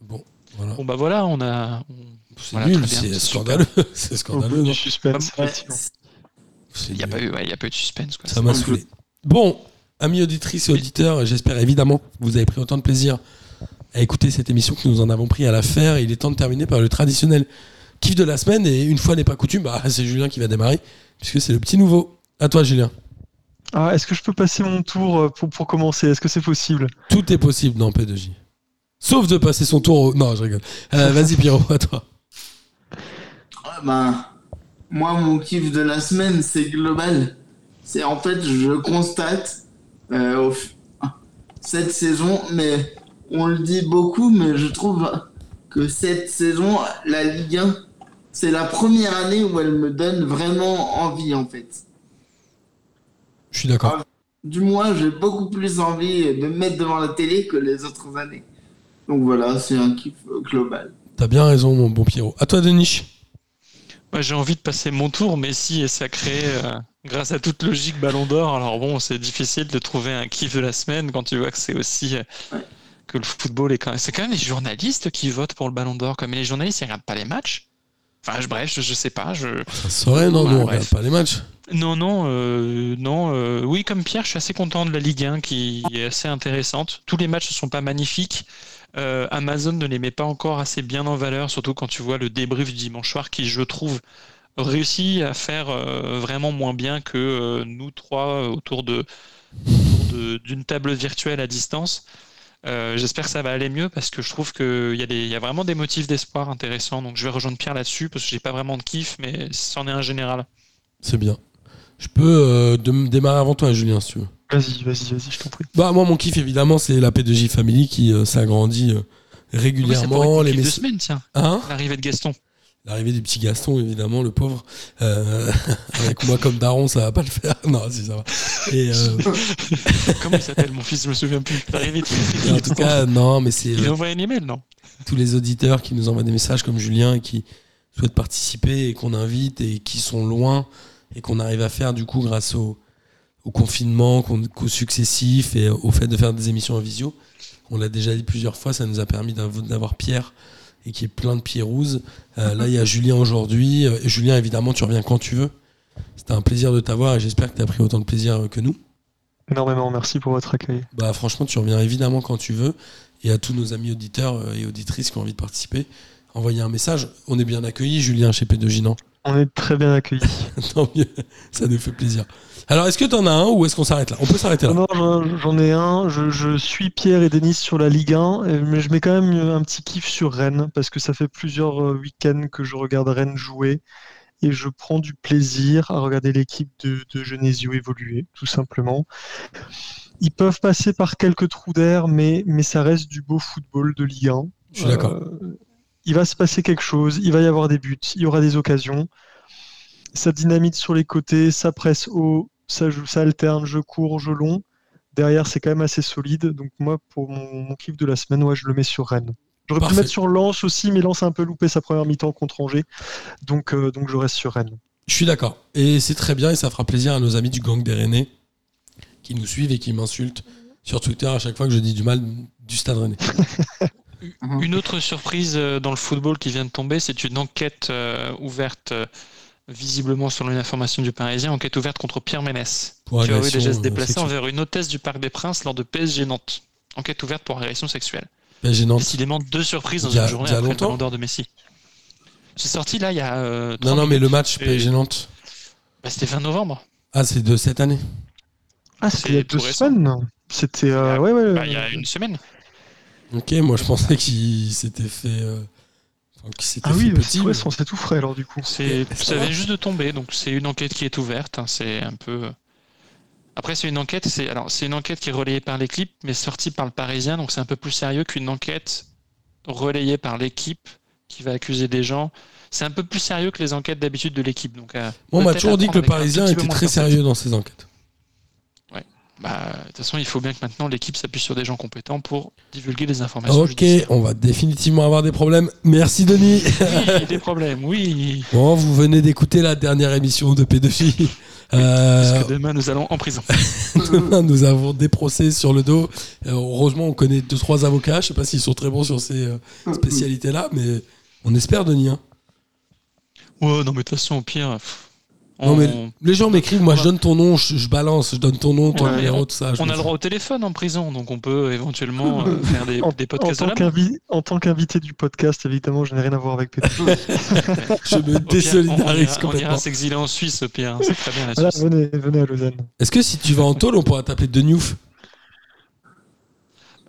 Bon, voilà. Bon bah voilà, on a. on- C'est Voilà, nul, très bien, c'est c'est scandaleux. c'est Au scandaleux. non du suspense, Ouais, effectivement. C'est Il y a nul. pas eu, ouais, il y a pas eu de suspense quoi. Ça m'a saoulé. Bon, amis auditrices et auditeurs, j'espère évidemment que vous avez pris autant de plaisir à écouter cette émission que nous en avons pris à la faire. Il est temps de terminer par le traditionnel kiff de la semaine. Et une fois n'est pas coutume, bah, c'est Julien qui va démarrer, puisque c'est le petit nouveau. À toi, Julien. Ah, Est-ce que je peux passer mon tour euh, pour, pour commencer? Est-ce que c'est possible? Tout est possible dans P2J. Sauf de passer son tour au... Non, je rigole. Euh, Vas-y, Pierrot, à toi. Ah ben, moi, mon kiff de la semaine, c'est global. C'est en fait, je constate euh, cette saison, mais on le dit beaucoup, mais je trouve que cette saison, la Ligue 1, c'est la première année où elle me donne vraiment envie, en fait. Je suis d'accord. Du moins, j'ai beaucoup plus envie de me mettre devant la télé que les autres années. Donc voilà, c'est un kiff euh, global. T'as bien raison, mon bon Pierrot. À toi, Denis. Moi, j'ai envie de passer mon tour. Messi est sacré euh, grâce à toute logique Ballon d'Or. Alors bon, c'est difficile de trouver un kiff de la semaine quand tu vois que c'est aussi euh, Ouais. que le football est quand même. C'est quand même les journalistes qui votent pour le Ballon d'Or. Comme les journalistes, ils regardent pas les matchs. Enfin, je- bref, je, je sais pas. Je... Ça serait, non, Ouais, nous, on regarde pas les matchs. Non, non, euh, non. euh, oui, comme Pierre, je suis assez content de la Ligue 1 qui est assez intéressante. Tous les matchs ne sont pas magnifiques. Euh, Amazon ne les met pas encore assez bien en valeur, surtout quand tu vois le débrief du dimanche soir qui, je trouve, réussit à faire euh, vraiment moins bien que euh, nous trois autour de d'une table virtuelle à distance. Euh, J'espère que ça va aller mieux parce que je trouve qu'il y, a des- il y a vraiment des motifs d'espoir intéressants. Donc je vais rejoindre Pierre là-dessus parce que j'ai pas vraiment de kiff, mais c'en est un général. C'est bien. Je peux euh, de- démarrer avant toi, Julien, si tu veux. Vas-y, vas-y, vas-y, je t'en prie. Bah, moi, mon kiff, évidemment, c'est la P2J Family qui euh, s'agrandit euh, Oui, ça régulièrement. les une kiff de mess- semaine, tiens. Hein L'arrivée de Gaston. L'arrivée du petit Gaston, évidemment, le pauvre. Euh, avec moi comme daron, ça va pas le faire. Non, si ça va. Et, euh, Comment il s'appelle mon fils Je me souviens plus. L'arrivée de en tout cas, non, mais c'est Il envoyé un email, non? tous les auditeurs qui nous envoient des messages comme Julien et qui souhaitent participer et qu'on invite et qui sont loin et qu'on arrive à faire du coup grâce au, au confinement, qu'aux successifs et au fait de faire des émissions en visio. On l'a déjà dit plusieurs fois, ça nous a permis d'av- d'avoir Pierre et qui est plein de Pierrouzes. Euh, là, il y a Julien aujourd'hui. Euh, Julien, évidemment, tu reviens quand tu veux. C'était un plaisir de t'avoir et j'espère que tu as pris autant de plaisir que nous. Énormément, merci pour votre accueil. Bah franchement, tu reviens évidemment quand tu veux. Et à tous nos amis auditeurs euh, et auditrices qui ont envie de participer, envoyez un message. On est bien accueillis, Julien, chez P2J, non? On est très bien accueillis. Tant mieux, ça nous fait plaisir. Alors, est-ce que t'en as un ou est-ce qu'on s'arrête là? On peut s'arrêter là. Non, j'en- j'en ai un. Je, je suis Pierre et Denis sur la Ligue 1, euh, mais je mets quand même un petit kiff sur Rennes parce que ça fait plusieurs euh, week-ends que je regarde Rennes jouer et je prends du plaisir à regarder l'équipe de, de Genesio évoluer, tout simplement. Ils peuvent passer par quelques trous d'air, mais, mais ça reste du beau football de Ligue 1. Je suis d'accord. Euh, il va se passer quelque chose, il va y avoir des buts, il y aura des occasions. Ça dynamite sur les côtés, ça presse haut, ça, joue, ça alterne, je cours, je long. Derrière, c'est quand même assez solide. Donc moi, pour mon, mon kiff de la semaine, ouais, je le mets sur Rennes. J'aurais pu le mettre sur Lens aussi, mais Lens a un peu loupé sa première mi-temps contre Angers. Donc, euh, donc je reste sur Rennes. Je suis d'accord. Et c'est très bien et ça fera plaisir à nos amis du gang des Rennais qui nous suivent et qui m'insultent sur Twitter à chaque fois que je dis du mal du Stade Rennais. Une autre surprise euh, dans le football qui vient de tomber, c'est une enquête euh, ouverte, euh, visiblement selon une information du Parisien, enquête ouverte contre Pierre Ménès, Pour qui aurait euh, déplacés sexuelle. envers une hôtesse du Parc des Princes lors de PSG Nantes. Enquête ouverte pour agression sexuelle. PSG Nantes. Décidément deux surprises dans a- une journée il y a après le longtemps Ballon d'Or de Messi. C'est sorti là il y a. euh, Non, 30 non, mais le match Et- PSG Nantes. Bah, C'était fin novembre. Ah, c'est de cette année. Ah, c'était il y a deux semaines. C'était. euh, ouais, ouais, Bah, il y a une semaine. Ok, moi je pensais qu'il s'était fait. euh, enfin, qu'il s'était Ah oui, fait bah, petit. mais- c'est tout frais alors du coup. C'est, Ça vient juste de tomber, donc c'est une enquête qui est ouverte. hein, c'est un peu. Après, c'est une enquête. C'est alors c'est une enquête qui est relayée par l'équipe, mais sortie par le Parisien, donc c'est un peu plus sérieux qu'une enquête relayée par l'équipe qui va accuser des gens. C'est un peu plus sérieux que les enquêtes d'habitude de l'équipe. Donc, euh, Moi, on m'a toujours dit que le Parisien était très sérieux dans ses enquêtes. Bah, de toute façon, il faut bien que maintenant l'équipe s'appuie sur des gens compétents pour divulguer des informations. Ok, on va définitivement avoir des problèmes. Merci Denis. Oui, des problèmes, oui. Bon, vous venez d'écouter la dernière émission de P2J. Euh, Parce que demain, nous allons en prison. demain, nous avons des procès sur le dos. Euh, heureusement, on connaît deux trois avocats. Je sais pas s'ils sont très bons sur ces euh, spécialités-là, mais on espère Denis. hein. Ouais, non, mais de toute façon, au pire. pff, Non, on- mais les gens m'écrivent, moi on je donne ton nom, je, je balance, je donne ton nom, ton Ouais, numéro, tout ça. On a le droit au téléphone en prison, donc on peut éventuellement euh, faire des, En, des en podcasts en tant qu'invité du podcast, évidemment, je n'ai rien à voir avec Pété. Je me on- désolidarise on On complètement. ira s'exiler en Suisse, hein, C'est très bien la Voilà, Suisse. venez, venez à Lausanne. Est-ce que si tu vas en tôle, on pourra t'appeler De Newf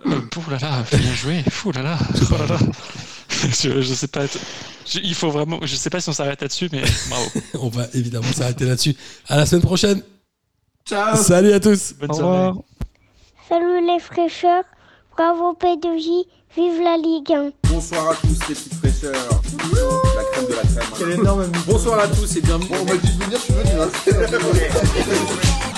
Euh, Ouh là là, bien joué. Ouh là là. Je, je sais pas. je- il faut vraiment. Je sais pas si on s'arrête là-dessus, mais bravo. On va évidemment s'arrêter là-dessus. À la semaine prochaine. Ciao Salut à tous. Bonne Au soirée. Salut les fraîcheurs, bravo P2J, vive la Ligue 1. Bonsoir à tous les petites fraîcheurs. La crème de la crème. Quel énorme. Bonsoir à tous et bienvenue. on m'a dit de venir, je suis venu.